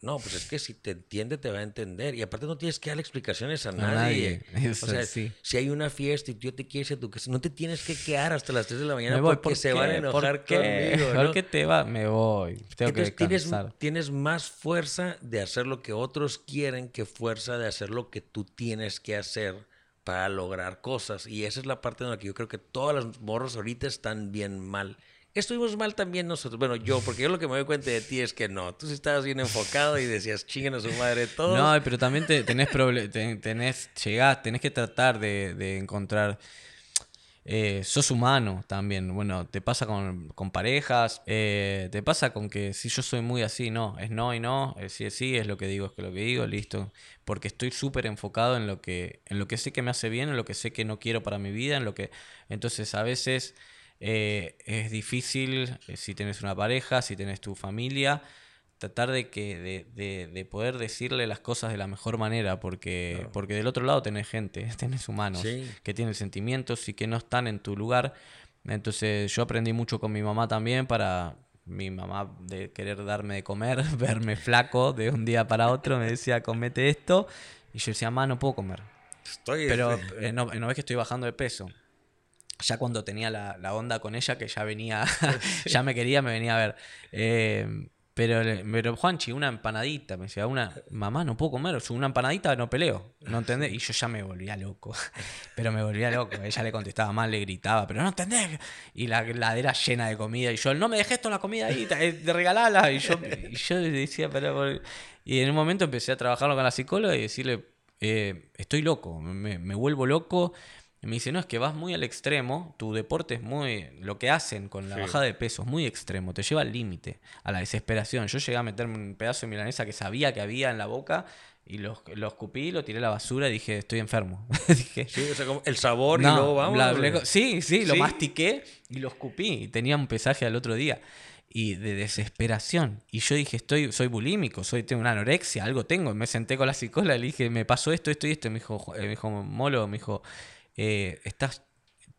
No, pues es que si te entiende, te va a entender. Y aparte no tienes que dar explicaciones a, nadie. o sea, si hay una fiesta y tú te quieres ir a tu casa, no te tienes que quedar hasta las 3 de la mañana porque se van a enojar conmigo. ¿no? qué te va? Me voy. Tengo que tienes, tienes más fuerza de hacer lo que otros quieren que fuerza de hacer lo que tú tienes que hacer para lograr cosas. Y esa es la parte en la que yo creo que todas las morros ahorita están bien mal Estuvimos mal también nosotros. Bueno, yo, porque yo lo que me doy cuenta de ti es que no. Tú estabas bien enfocado y decías, chinguen a su madre todo. No, pero también te, tenés, tenés, llegás, tenés que tratar de, encontrar. Eh, sos humano también. Bueno, te pasa con, parejas, eh, te pasa con que si yo soy muy así, no, es no y no, es sí es sí, es lo que digo, es lo que digo, listo. Porque estoy súper enfocado en lo que, en lo que sé que me hace bien, en lo que sé que no quiero para mi vida, en lo que. Entonces a veces eh, es difícil eh, si tienes una pareja, si tienes tu familia, tratar de que de, de, poder decirle las cosas de la mejor manera, porque, porque del otro lado tenés gente, tenés humanos que tienen sentimientos y que no están en tu lugar. Entonces yo aprendí mucho con mi mamá también para mi mamá de querer darme de comer, verme flaco de un día para otro, me decía, comete esto, y yo decía, mamá, no puedo comer. Estoy Pero este". eh, no, no ves que estoy bajando de peso ya cuando tenía la, la, onda con ella, que ya venía, ya me quería, me venía a ver. Eh, pero, pero Juanchi, una empanadita, me decía, una mamá, no puedo comer, una empanadita no peleo, ¿no entendés? Y yo ya me volvía loco, pero me volvía loco. Ella le contestaba mal, le gritaba, pero no entendés. Y la ladera llena de comida, y yo, no me dejes esto la comida ahí, de regalarla. Y yo, y yo decía, pero. Y en un momento empecé a trabajarlo con la psicóloga y decirle, eh, estoy loco, me, me vuelvo loco, y me dice, no, es que vas muy al extremo, tu deporte es muy... Lo que hacen con la bajada de peso es muy extremo, te lleva al límite, a la desesperación. Yo llegué a meterme un pedazo de milanesa que sabía que había en la boca y lo, lo escupí, lo tiré a la basura y dije, estoy enfermo. dije, sí, o sea, como el sabor y luego vamos. sí, sí, lo mastiqué y lo escupí. Y tenía un pesaje al otro día. Y de desesperación. Y yo dije, estoy, soy bulímico, soy, tengo una anorexia, algo tengo. me senté con la psicóloga y le dije, me pasó esto, esto y esto. Y me dijo, eh, me dijo Molo, me dijo, eh, estás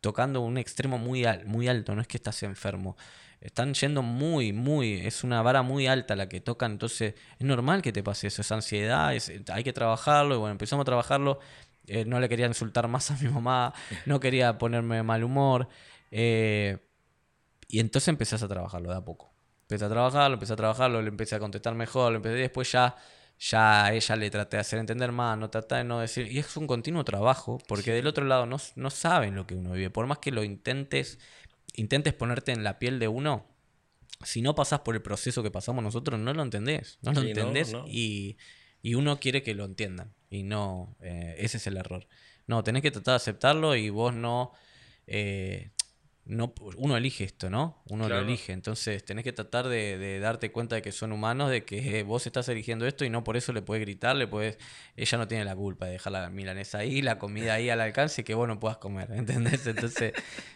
tocando un extremo muy, muy alto, no es que estás enfermo. Están yendo muy, muy, es una vara muy alta la que tocan, entonces es normal que te pase eso, es ansiedad, hay que trabajarlo, y bueno, empezamos a trabajarlo, eh, no le quería insultar más a mi mamá, no quería ponerme de mal humor, eh, y entonces empezás a trabajarlo de a poco. Empecé a trabajarlo, empecé a trabajarlo, le empecé a contestar mejor, empecé, y después ya ya a ella le traté de hacer entender más, no traté de no decir. Y es un continuo trabajo, porque del otro lado no, no saben lo que uno vive. Por más que lo intentes, intentes ponerte en la piel de uno, si no pasas por el proceso que pasamos nosotros, no lo entendés. No lo entendés Y, y, uno quiere que lo entiendan. Y no, eh, ese es el error. No, tenés que tratar de aceptarlo y vos no. Eh, no, uno elige esto, ¿no? Uno lo elige. Entonces tenés que tratar de, darte cuenta de que son humanos, de que vos estás eligiendo esto y no por eso le puedes gritar, le puedes. Ella no tiene la culpa de dejar la milanesa ahí, la comida ahí al alcance y que vos no puedas comer, ¿entendés? Entonces,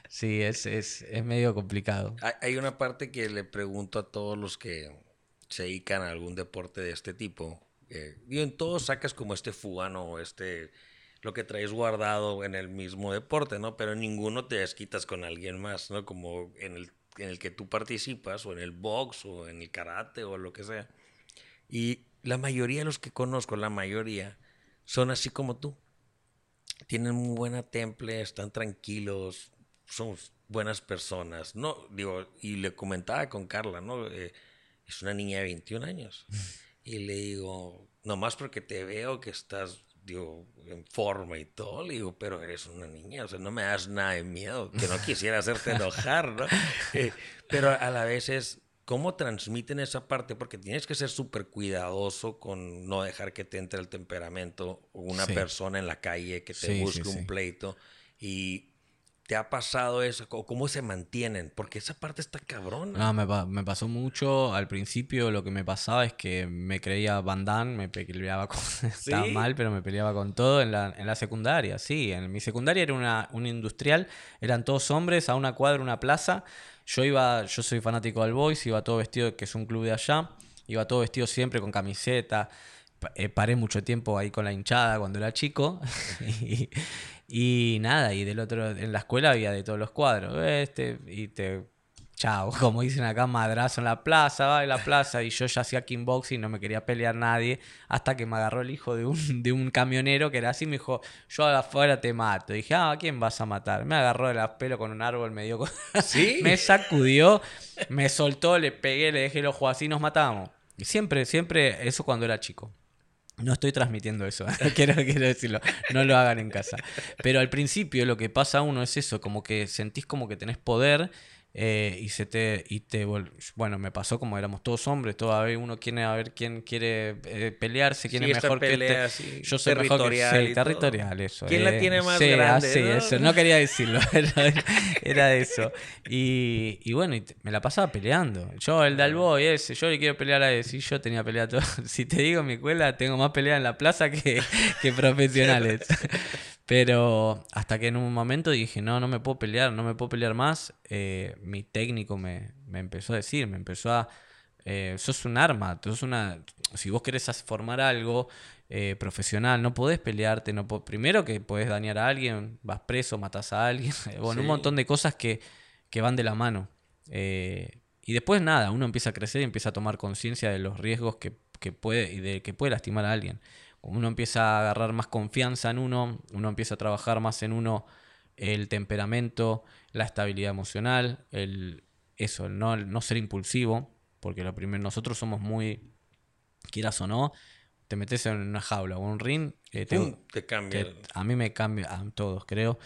sí, es, es, es medio complicado. Hay una parte que le pregunto a todos los que se dedican a algún deporte de este tipo. Eh, y en todos sacas como este fugano, este lo que traes guardado en el mismo deporte, ¿no? Pero ninguno te desquitas con alguien más, ¿no? Como en el, en el que tú participas, o en el box, o en el karate, o lo que sea. Y la mayoría de los que conozco, la mayoría, son así como tú. Tienen muy buena temple, están tranquilos, son buenas personas, ¿no? Digo, y le comentaba con Carla, ¿no? Eh, es una niña de 21 años. Y le digo, nomás porque te veo que estás digo, en forma y todo, le digo, pero eres una niña, o sea, no me das nada de miedo, que no quisiera hacerte enojar, ¿no? Eh, pero a la vez es cómo transmiten esa parte, porque tienes que ser súper cuidadoso con no dejar que te entre el temperamento o una persona en la calle que te busque un pleito y ¿Te ha pasado eso? ¿Cómo se mantienen? Porque esa parte está cabrón. No, me, me, pasó mucho. Al principio lo que me pasaba es que me creía bandán, me peleaba con... Estaba mal, pero me peleaba con todo en la, en la secundaria, sí. En mi secundaria era una, un industrial, eran todos hombres, a una cuadra, una plaza, Yo iba, yo soy fanático del Boys, iba todo vestido, que es un club de allá, iba todo vestido siempre con camiseta. Eh, paré mucho tiempo ahí con la hinchada cuando era chico. y, y nada, y del otro, en la escuela había de todos los cuadros. Este, y te. Chao, como dicen acá, madrazo en la plaza, va en la plaza. Y yo ya hacía kickboxing, no me quería pelear nadie. Hasta que me agarró el hijo de un, de un camionero que era así, me dijo: Yo afuera te mato. Y dije: Ah, ¿a quién vas a matar? Me agarró de la pelo con un árbol, me dio. con- ¿Sí? me sacudió, me soltó, le pegué, le dejé el ojo así, nos matamos. Y siempre, siempre, eso cuando era chico. No estoy transmitiendo eso, quiero, quiero decirlo, no lo hagan en casa. Pero al principio lo que pasa a uno es eso, como que sentís como que tenés poder eh, y se te, y te bueno, me pasó como éramos todos hombres, todavía uno quiere a ver quién quiere eh, pelearse, quién Sí, es mejor que pelea este. así, Yo soy mejor que territorial sí, territorial, eso. ¿Quién la eh, tiene más sí, grande, así, no? eso, no quería decirlo, era, era eso. Y, y bueno, y te- me la pasaba peleando. Yo, el Dalboy, ese, yo le quiero pelear a ese. Y yo tenía pelea todo. Si te digo, en mi escuela tengo más pelea en la plaza que, que profesionales. Pero hasta que en un momento dije, no, no me puedo pelear, no me puedo pelear más. eh, mi técnico me, me empezó a decir, me empezó a... eh, sos un arma, sos una... Si vos querés formar algo eh, profesional, no podés pelearte, no po- primero que podés dañar a alguien, vas preso, matas a alguien, bueno, un montón de cosas que, que van de la mano. Eh, y después nada, uno empieza a crecer y empieza a tomar conciencia de los riesgos que, que puede y de que puede lastimar a alguien. Uno empieza a agarrar más confianza en uno, uno empieza a trabajar más en uno el temperamento, la estabilidad emocional, el eso, el no, el no ser impulsivo, porque lo primero, nosotros somos muy, quieras o no, te metes en una jaula o un ring, eh, te- Pum, te cambia. te- a mí me cambia, a todos creo,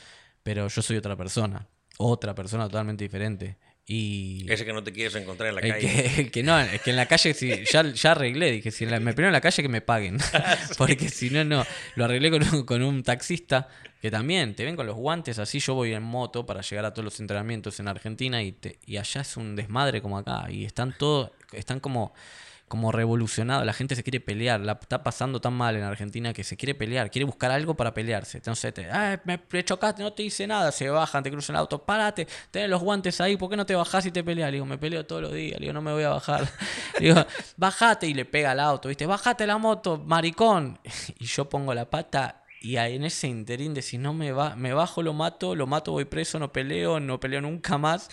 pero yo soy otra persona, otra persona totalmente diferente. Y Ese que no te quieres encontrar en la calle. que, que no, es que en la calle si, ya, ya arreglé, dije, si la- me peleo en la calle que me paguen. Porque si no, no. Lo arreglé con un, con un taxista que también te ven con los guantes así. Yo voy en moto para llegar a todos los entrenamientos en Argentina y, te- y allá es un desmadre como acá. Y están todos, están como, como revolucionados. La gente se quiere pelear. La está pasando tan mal en Argentina que se quiere pelear, quiere buscar algo para pelearse. Entonces, te, "Ay, me, chocaste, no te hice nada. Se bajan, te cruzan el auto. Párate, tenés los guantes ahí. ¿Por qué no te bajás y te peleas? Le digo, me peleo todos los días. Le digo, no me voy a bajar. Le digo, bajate y le pega al auto, ¿viste? Bajate la moto, maricón. Y yo pongo la pata. Y en ese interín de si no me va, me bajo, lo mato, lo mato, voy preso, no peleo, no peleo nunca más.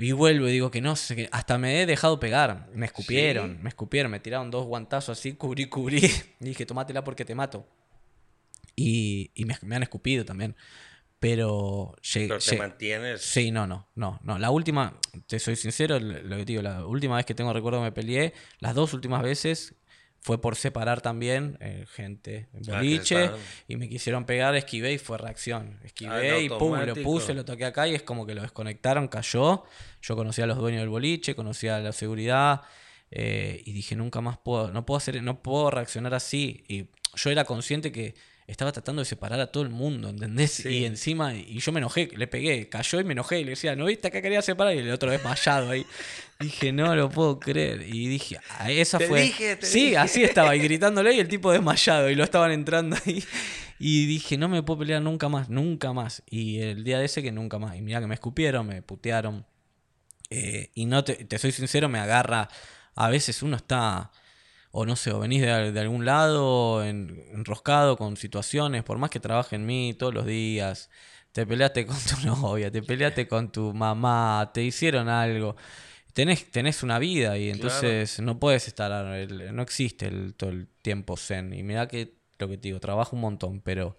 Y vuelvo y digo que no hasta me he dejado pegar. Me escupieron, Sí. me escupieron, me tiraron dos guantazos así, cubrí, cubrí. Y dije, tomátela porque te mato. Y, y me, me han escupido también. Pero llegué. Pero te llegué- mantienes. Sí, no, no, no, no. La última, te soy sincero, lo que te digo, la última vez que tengo recuerdo me peleé, las dos últimas veces fue por separar también eh, gente en Ah, boliche y me quisieron pegar, esquivé y fue reacción. Ah, Esquivé y pum, lo puse, lo toqué acá y es como que lo desconectaron, cayó. Yo conocía a los dueños del boliche, conocía a la seguridad eh, y dije, nunca más puedo, no puedo hacer, no puedo reaccionar así. Y yo era consciente que estaba tratando de separar a todo el mundo, ¿entendés? Sí. Y encima, y yo me enojé, le pegué, cayó y me enojé y le decía, ¿no viste que quería separar? Y el otro desmayado ahí. Dije, no lo puedo creer. Y dije, "Ah, esa Te fue. dije, te sí, dije. así estaba, y gritándole y el tipo desmayado, y lo estaban entrando ahí. Y dije, no me puedo pelear nunca más, nunca más. Y el día de ese que nunca más. Y mira que me escupieron, me putearon. Eh, y no te, te soy sincero, me agarra. A veces uno está, o no sé, o venís de, de algún lado en- enroscado con situaciones, por más que trabaje en mí todos los días, te peleaste con tu novia, te peleaste con tu mamá, te hicieron algo. Tenés, tenés una vida y entonces no puedes estar, no existe el, todo el tiempo zen. Y mira que lo que te digo, trabajo un montón, pero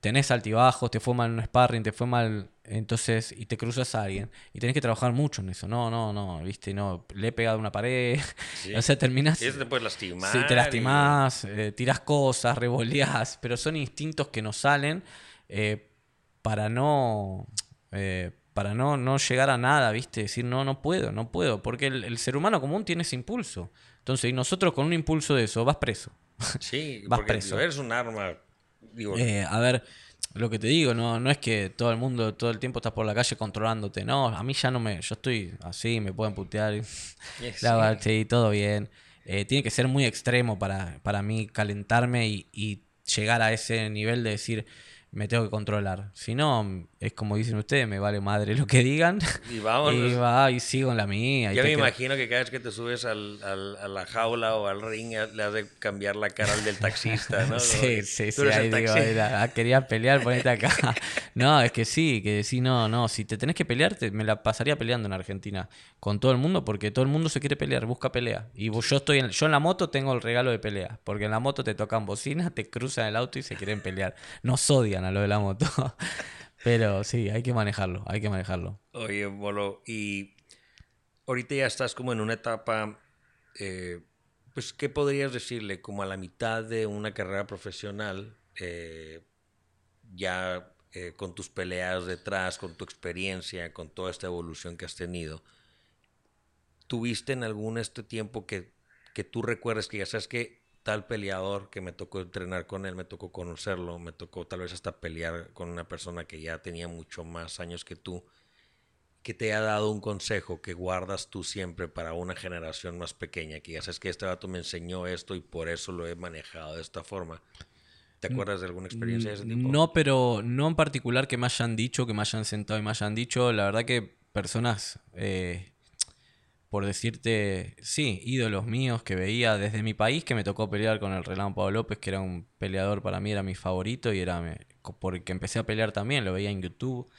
tenés altibajos, te fue mal en un sparring, te fue mal, entonces, y te cruzas a alguien, y tenés que trabajar mucho en eso. No, no, no, viste, no, le he pegado una pared, Sí. o sea, terminás. Y eso te puedes lastimar. Sí, te y- lastimás, eh, tirás cosas, revoleás, pero son instintos que nos salen eh, para no. eh, para no, no llegar a nada, ¿viste? Decir, no, no puedo, no puedo. Porque el, el ser humano común tiene ese impulso. Entonces, y nosotros con un impulso de eso, vas preso. Sí, Vas porque preso. eres un arma. Digo, Eh, a ver, lo que te digo, no, no es que todo el mundo, todo el tiempo estás por la calle controlándote. No, a mí ya no me. Yo estoy así, me pueden putear. y- eh, la sí. sí, todo bien. Eh, tiene que ser muy extremo para, para mí calentarme y, y llegar a ese nivel de decir, me tengo que controlar. Si no, es como dicen ustedes, me vale madre lo que digan. Y vamos. Y va, y sigo en la mía. Yo me imagino que cada vez que te subes al, al- a la jaula o al ring le has de cambiar la cara al del taxista, ¿no? Sí, sí, sí, ahí digo, mira, ah, querías pelear, ponete acá. No, es que sí, que sí, no, no, si te tenés que pelear, te- me la pasaría peleando en Argentina con todo el mundo, porque todo el mundo se quiere pelear, busca pelea. Y yo estoy en, yo en la moto tengo el regalo de pelea, porque en la moto te tocan bocinas, te cruzan el auto y se quieren pelear. Nos odian lo de la moto. Pero sí, hay que manejarlo, hay que manejarlo. Oye, Bolo, y ahorita ya estás como en una etapa, eh, pues, ¿qué podrías decirle? Como a la mitad de una carrera profesional, eh, ya eh, con tus peleas detrás, con tu experiencia, con toda esta evolución que has tenido, ¿tuviste en algún este tiempo que, que tú recuerdes que ya sabes que tal peleador que me tocó entrenar con él, me tocó conocerlo, me tocó tal vez hasta pelear con una persona que ya tenía mucho más años que tú, que te ha dado un consejo que guardas tú siempre para una generación más pequeña, que ya sabes que este vato me enseñó esto y por eso lo he manejado de esta forma. ¿Te acuerdas de alguna experiencia de ese tipo? No, pero no en particular que me hayan dicho, que me hayan sentado y me hayan dicho. La verdad que personas, eh, por decirte, sí, ídolos míos que veía desde mi país, que me tocó pelear con el Relámpago López, que era un peleador para mí, era mi favorito y era porque empecé a pelear también, lo veía en YouTube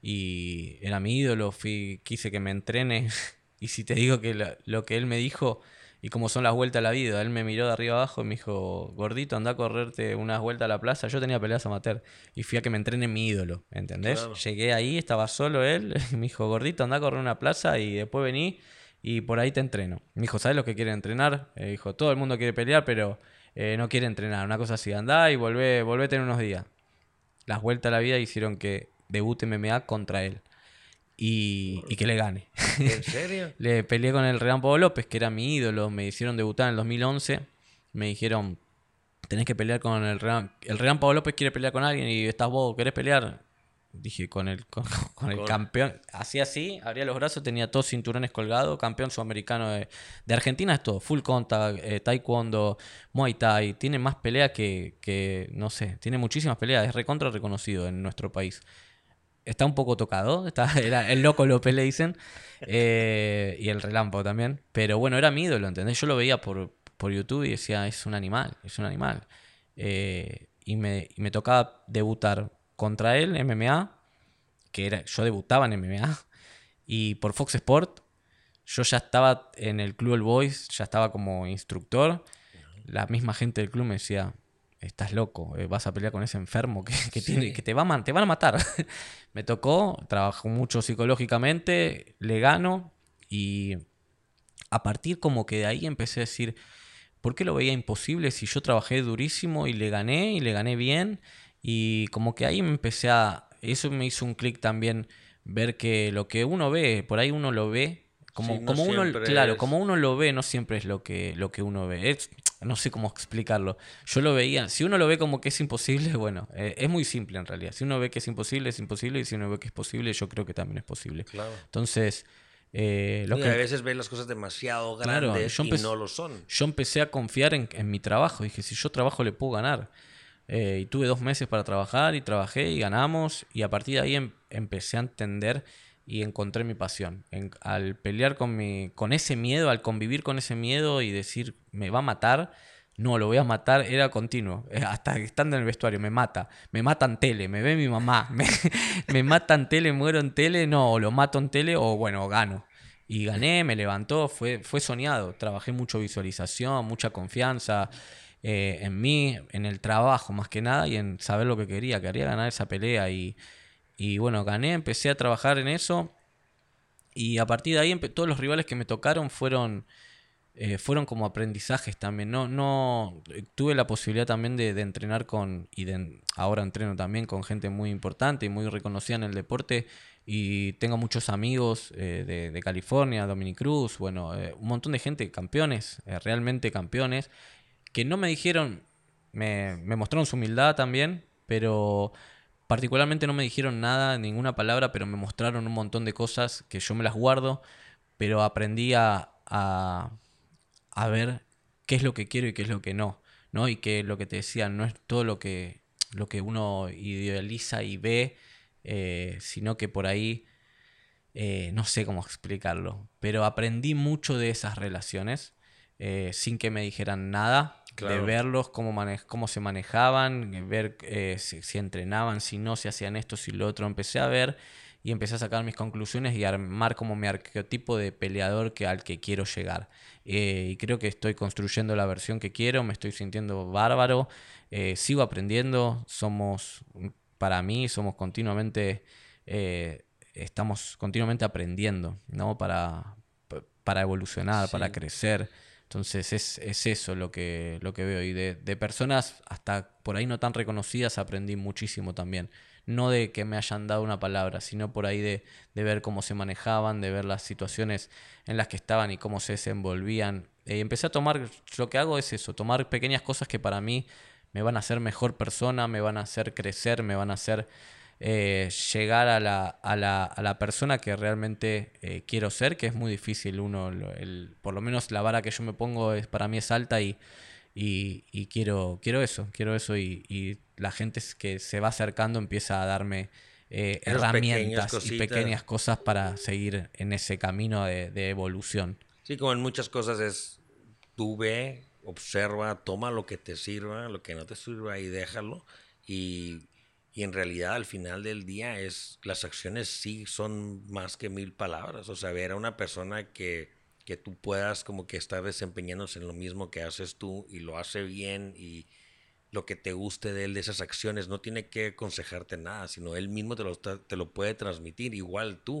y era mi ídolo, fui, quise que me entrene y si te digo que lo que él me dijo y como son las vueltas a la vida, él me miró de arriba abajo y me dijo, gordito, anda a correrte unas vueltas a la plaza, yo tenía peleas amateur y fui a que me entrene mi ídolo, ¿entendés? Claro. Llegué ahí, estaba solo él, y me dijo, gordito, anda a correr una plaza y después vení y por ahí te entreno. Me dijo, ¿sabes lo que quiere entrenar? Eh, dijo, todo el mundo quiere pelear, pero eh, no quiere entrenar. Una cosa así, andá y volvé, volvete en unos días. Las vueltas a la vida hicieron que debute MMA contra él y, y que le gane. ¿En serio? Le peleé con el Relámpago López, que era mi ídolo. Me hicieron debutar en el 2011. Me dijeron, tenés que pelear con el Relámpago. El Relámpago López quiere pelear con alguien y estás vos, ¿querés pelear? Dije, con el, con, con el campeón. Hacía así, abría los brazos, tenía todos cinturones colgados. Campeón sudamericano de, de Argentina es todo. Full contact, eh, taekwondo, muay thai. Tiene más peleas que, que, no sé, tiene muchísimas peleas. Es recontra reconocido en nuestro país está un poco tocado. Está, era el loco López, le dicen. eh, y el relámpago también. Pero bueno, era mi ídolo, ¿entendés? Yo lo veía por, por YouTube y decía, es un animal, es un animal. Eh, y, me, y me tocaba debutar contra él, MMA, que era, yo debutaba en MMA. Y por Fox Sport, yo ya estaba en el Club El Boys, ya estaba como instructor. La misma gente del club me decía, estás loco, eh, vas a pelear con ese enfermo que, que Sí. tiene, que te, va a, te van a matar. me tocó, trabajó mucho psicológicamente, le gano y a partir como que de ahí empecé a decir, ¿por qué lo veía imposible si yo trabajé durísimo y le gané y le gané bien? Y como que ahí me empecé a... Eso me hizo un clic también, ver que lo que uno ve, por ahí uno lo ve, como, Sí, no como uno, claro, es- como uno lo ve, no siempre es lo que, lo que uno ve. Es- no sé cómo explicarlo. Yo lo veía, si uno lo ve como que es imposible, bueno, eh, es muy simple en realidad. Si uno ve que es imposible, es imposible, y si uno ve que es posible, yo creo que también es posible. Claro. Entonces, eh, lo Y que- a veces ves las cosas demasiado Claro, grandes yo y empecé- no lo son. yo empecé a confiar en, en mi trabajo. Dije, si yo trabajo le puedo ganar. Eh, y tuve dos meses para trabajar y trabajé y ganamos. Y a partir de ahí em- empecé a entender y encontré mi pasión. En- al pelear con, mi, con ese miedo, al convivir con ese miedo y decir, me va a matar. No, lo voy a matar, era continuo. Eh, Hasta estando en el vestuario, me mata. Me mata en tele, me ve mi mamá. Me, me mata en tele, muero en tele. No, o lo mato en tele o bueno, gano. Y gané, me levantó, fue, fue soñado. Trabajé mucho visualización, mucha confianza eh, en mí, en el trabajo más que nada y en saber lo que quería. Quería ganar esa pelea y, y bueno, gané, empecé a trabajar en eso. Y a partir de ahí todos los rivales que me tocaron fueron, eh, fueron como aprendizajes también. No, no, eh, tuve la posibilidad también de, entrenar con, y ahora entreno también con gente muy importante y muy reconocida en el deporte. Y tengo muchos amigos de, California, Dominic Cruz, bueno, un montón de gente, campeones, realmente campeones, que no me dijeron, me, mostraron su humildad también, pero particularmente no me dijeron nada, ninguna palabra, pero me mostraron un montón de cosas que yo me las guardo, pero aprendí a, a, a ver qué es lo que quiero y qué es lo que no, ¿no? Y que lo que te decía, no es todo lo que lo que uno idealiza y ve, eh, sino que por ahí, eh, no sé cómo explicarlo, pero aprendí mucho de esas relaciones eh, sin que me dijeran nada, de verlos, cómo, cómo se manejaban, ver si, si entrenaban, si no, si hacían esto, si lo otro. Empecé a ver y empecé a sacar mis conclusiones y armar como mi arquetipo de peleador que, al que quiero llegar. Eh, y creo que estoy construyendo la versión que quiero, me estoy sintiendo bárbaro, eh, sigo aprendiendo, somos, para mí, somos continuamente, eh, estamos continuamente aprendiendo, ¿no? Para, para evolucionar, para crecer. Entonces es, es, eso lo que, lo que veo. Y de, de personas hasta por ahí no tan reconocidas aprendí muchísimo también no de que me hayan dado una palabra, sino por ahí de, ver cómo se manejaban, de ver las situaciones en las que estaban y cómo se desenvolvían. Y empecé a tomar, lo que hago es eso, tomar pequeñas cosas que para mí me van a hacer mejor persona, me van a hacer crecer, me van a hacer eh, llegar a la, a, la, a la, persona que realmente eh, quiero ser, que es muy difícil. Uno, el, por lo menos la vara que yo me pongo es, para mí es alta y, y, quiero, quiero eso, quiero eso y, la gente que se va acercando empieza a darme eh, herramientas y pequeñas cosas para seguir en ese camino de, evolución. Sí, como en muchas cosas es, tú ve, observa, toma lo que te sirva, lo que no te sirva y déjalo. Y, y en realidad al final del día es, las acciones sí son más que mil palabras. O sea, ver a una persona que que tú puedas como que estar desempeñándose en lo mismo que haces tú y lo hace bien y lo que te guste de él, de esas acciones, no tiene que aconsejarte nada, sino él mismo te lo, te lo puede transmitir, igual tú.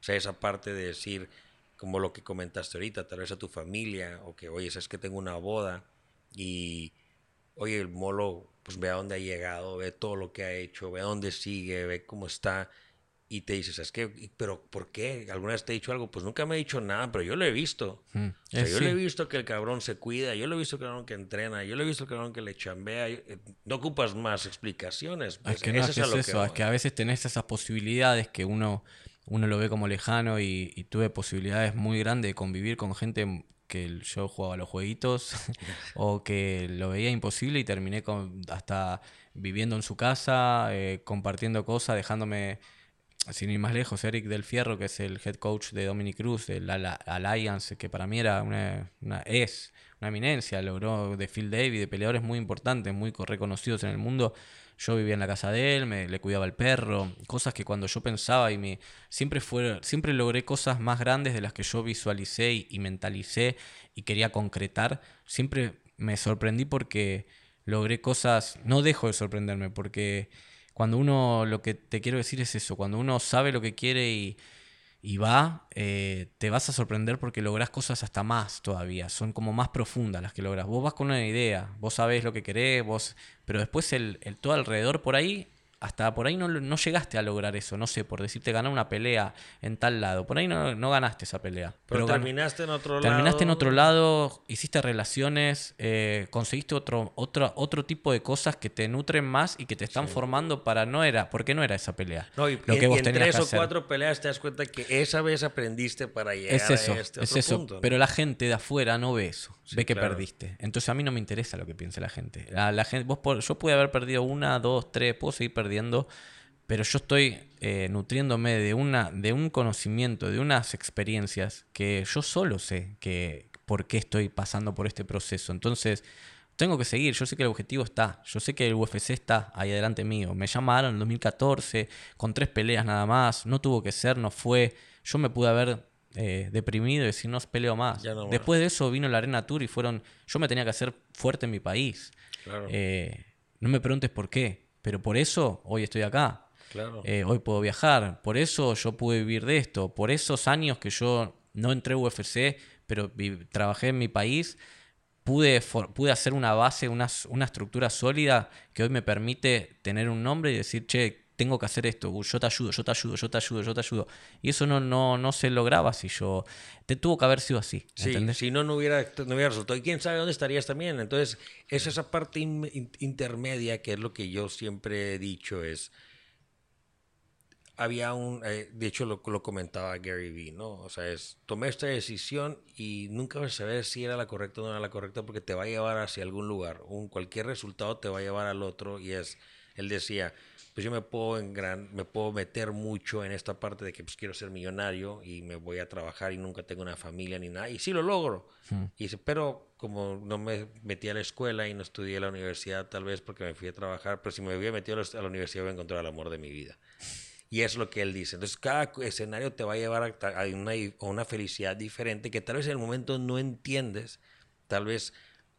O sea, esa parte de decir, como lo que comentaste ahorita, tal vez a tu familia, o que, oye, sabes que tengo una boda y, oye, el molo, pues ve a dónde ha llegado, ve todo lo que ha hecho, ve a dónde sigue, ve cómo está y te dices, es que, pero ¿por qué? ¿Alguna vez te he dicho algo? Pues nunca me he dicho nada, pero yo lo he visto. Mm, o sea, yo le he visto que el cabrón se cuida, yo lo he visto que el cabrón que entrena, yo lo he visto que el cabrón que le chambea. Eh, no ocupas más explicaciones. Pues, es que no es, eso, es que a veces tenés esas posibilidades que uno, uno lo ve como lejano y, tuve posibilidades muy grandes de convivir con gente que yo jugaba los jueguitos o que lo veía imposible y terminé con, hasta viviendo en su casa, eh, compartiendo cosas, dejándome sin ir más lejos, Eric Del Fierro, que es el head coach de Dominic Cruz, del Alliance, que para mí era una, es una eminencia, logró de Phil Davis, de peleadores muy importantes, muy reconocidos en el mundo. Yo vivía en la casa de él, me, le cuidaba el perro, cosas que cuando yo pensaba y me siempre fue, siempre logré cosas más grandes de las que yo visualicé y, y mentalicé y quería concretar. Siempre me sorprendí porque logré cosas, no dejo de sorprenderme porque cuando uno, lo que te quiero decir es eso, cuando uno sabe lo que quiere y, va, eh, te vas a sorprender porque logras cosas hasta más todavía, son como más profundas las que logras. Vos vas con una idea, vos sabés lo que querés, vos, pero después el, el todo alrededor por ahí hasta por ahí no, no, llegaste a lograr eso, no sé, por decirte ganar una pelea en tal lado. Por ahí no, no ganaste esa pelea. Pero, terminaste en otro lado. Terminaste en otro lado, hiciste relaciones, eh, conseguiste otro, otro, otro tipo de cosas que te nutren más y que te están formando para no era, porque no era esa pelea. No, y, lo que vos en tres o cuatro peleas te das cuenta que esa vez aprendiste para llegar es eso, a este es eso. Pero la gente de afuera no ve eso, ve que perdiste. Entonces a mí no me interesa lo que piense la gente. La, gente vos, yo pude haber perdido una, dos, tres, puedo seguir perdiendo pero yo estoy eh, nutriéndome de, una, de un conocimiento, de unas experiencias que yo solo sé que, por qué estoy pasando por este proceso. Entonces, tengo que seguir, yo sé que el objetivo está, yo sé que el UFC está ahí adelante mío. Me llamaron en 2014 con tres peleas nada más, no tuvo que ser, no fue. Yo me pude haber eh, deprimido y decir no peleo más. Después de eso vino la Arena Tour y fueron, yo me tenía que hacer fuerte en mi país. Eh, no me preguntes por qué, pero por eso hoy estoy acá. Eh, hoy puedo viajar. Por eso yo pude vivir de esto. Por esos años que yo no entré a UFC, pero trabajé en mi país, pude, pude hacer una base, una, una estructura sólida que hoy me permite tener un nombre y decir, che, tengo que hacer esto, yo te ayudo, yo te ayudo, yo te ayudo, yo te ayudo. Y eso no, no, no se lograba si yo... Te tuvo que haber sido así. Sí, si no, no hubiera, no hubiera resultado. Y quién sabe dónde estarías también. Entonces, es esa parte intermedia que es lo que yo siempre he dicho, es... Había un, eh, de hecho lo, lo comentaba Gary Vee, ¿no? O sea, es, tomé esta decisión y nunca vas a saber si era la correcta o no era la correcta porque te va a llevar hacia algún lugar. Un, cualquier resultado te va a llevar al otro y es él decía, pues yo me puedo, en gran, me puedo meter mucho en esta parte de que pues quiero ser millonario y me voy a trabajar y nunca tengo una familia ni nada. Y sí lo logro. Y dice, pero como no me metí a la escuela y no estudié a la universidad, tal vez porque me fui a trabajar, pero si me hubiera metido a la universidad voy a encontrar el amor de mi vida. Y es lo que él dice. Entonces, cada escenario te va a llevar a, una, a una felicidad diferente que tal vez en el momento no entiendes. Tal vez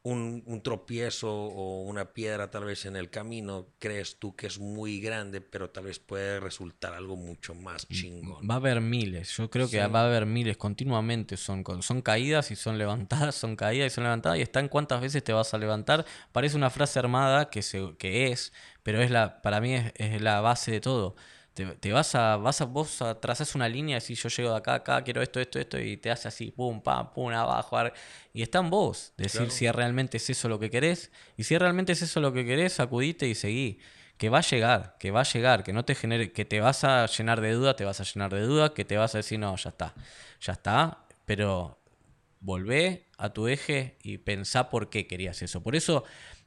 un, tropiezo o una piedra tal vez en el camino, crees tú que es muy grande, pero tal vez puede resultar algo mucho más chingón. Va a haber miles, yo creo que va a haber miles, continuamente son, son caídas y son levantadas, son caídas y son levantadas, y está en cuántas veces te vas a levantar. Parece una frase armada que, se, que es, pero es la, para mí es la base de todo te, vas a, vas a, vos trazas una línea, si yo llego de acá acá, quiero esto, esto, esto, y te hace así, pum, pam, pum, abajo, y está en vos, decir si realmente es eso lo que querés, y si realmente es eso lo que querés, sacudite y seguí. Que va a llegar, que va a llegar, que no te genere, que te vas a llenar de duda, te vas a llenar de duda, que te vas a decir, no, ya está, ya está, pero volvé a tu eje y pensá por qué querías eso. Por eso,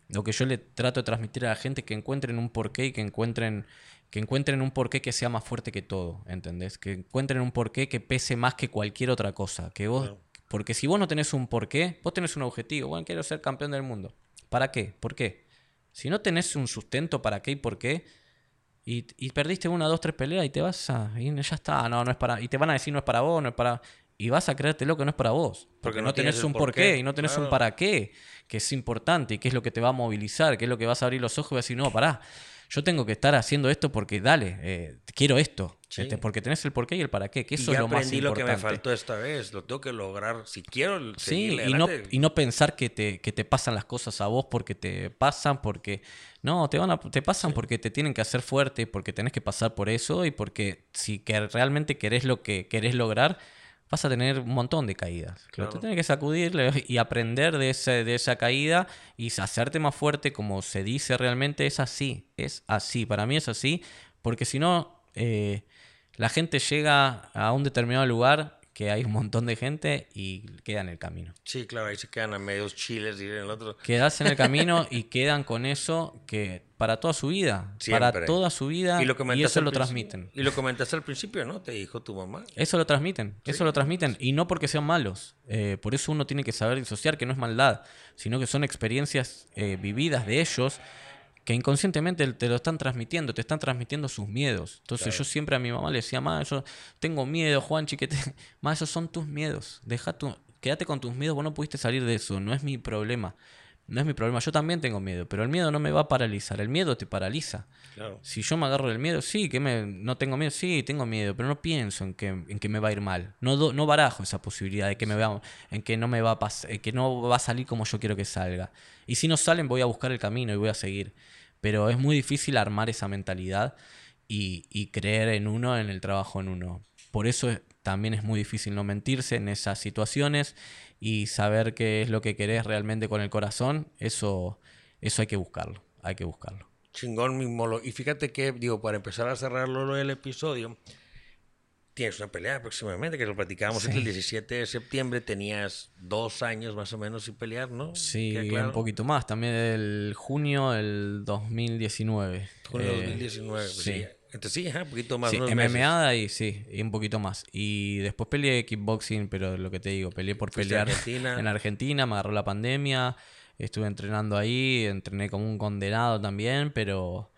lo que yo le trato de transmitir a la gente es que encuentren un porqué y que encuentren que encuentren un porqué que sea más fuerte que todo, ¿entendés? Que encuentren un porqué que pese más que cualquier otra cosa. Que vos, Porque si vos no tenés un porqué, vos tenés un objetivo. Bueno, quiero ser campeón del mundo. ¿Para qué? ¿Por qué? Si no tenés un sustento para qué y por qué, y, perdiste una, dos, tres peleas y te vas a. Y ya está, no, no es para. Y te van a decir no es para vos, no es para. Y vas a creértelo que no es para vos. Porque, no, tenés un porqué y no tenés un para qué, que es importante y qué es lo que te va a movilizar, qué es lo que vas a abrir los ojos y vas a decir, no, pará yo tengo que estar haciendo esto porque dale, eh, quiero esto. Este, porque tenés el porqué y el para qué, que eso es lo más importante. lo que me faltó esta vez, lo tengo que lograr si quiero Sí, y no, y no pensar que te, que te pasan las cosas a vos porque te pasan, porque... No, te, van a, te pasan porque te tienen que hacer fuerte, porque tenés que pasar por eso y porque si que realmente querés lo que querés lograr, vas a tener un montón de caídas. Claro. Te tienes que sacudir y aprender de, ese, de esa caída y hacerte más fuerte como se dice realmente. Es así, es así. Para mí es así, porque si no, eh, la gente llega a un determinado lugar que hay un montón de gente y queda en el camino. Sí, claro, ahí se quedan a medios chiles y en el otro. Quedas en el camino y quedan con eso que para toda su vida, para toda su vida y, lo eso lo transmiten. Y lo comentaste al principio, ¿no? Te dijo tu mamá. Eso lo transmiten, eso lo transmiten y no porque sean malos. Eh, por eso uno tiene que saber disociar que no es maldad, sino que son experiencias eh, vividas de ellos que inconscientemente te lo están transmitiendo, te están transmitiendo sus miedos. Entonces yo siempre a mi mamá le decía, mamá, yo tengo miedo, Juan, chiquete. Más esos son tus miedos. Deja tu, quédate con tus miedos, vos no pudiste salir de eso, no es mi problema. No es mi problema, yo también tengo miedo, pero el miedo no me va a paralizar, el miedo te paraliza. Si yo me agarro del miedo, sí, que me, no tengo miedo, sí, tengo miedo, pero no pienso en que, en que me va a ir mal. No, no barajo esa posibilidad de que, me vea, en que no me va a pasar, que no va a salir como yo quiero que salga. Y si no salen, voy a buscar el camino y voy a seguir. Pero es muy difícil armar esa mentalidad y, creer en uno, en el trabajo en uno. Por eso también es muy difícil no mentirse en esas situaciones y saber qué es lo que querés realmente con el corazón, eso, eso hay que buscarlo, hay que buscarlo. Chingón mismo. Y fíjate que, digo, para empezar a cerrarlo el episodio, tienes una pelea próximamente, que lo platicábamos el 17 de septiembre, tenías dos años más o menos sin pelear, ¿no? Sí, un poquito más, también el junio del 2019. Junio del 2019, pues sí. Entonces sí, un poquito más. Sí, MMA y sí, y un poquito más. Y después peleé kickboxing, pero lo que te digo, peleé por pelear en Argentina, me agarró la pandemia, estuve entrenando ahí, entrené como un condenado también, pero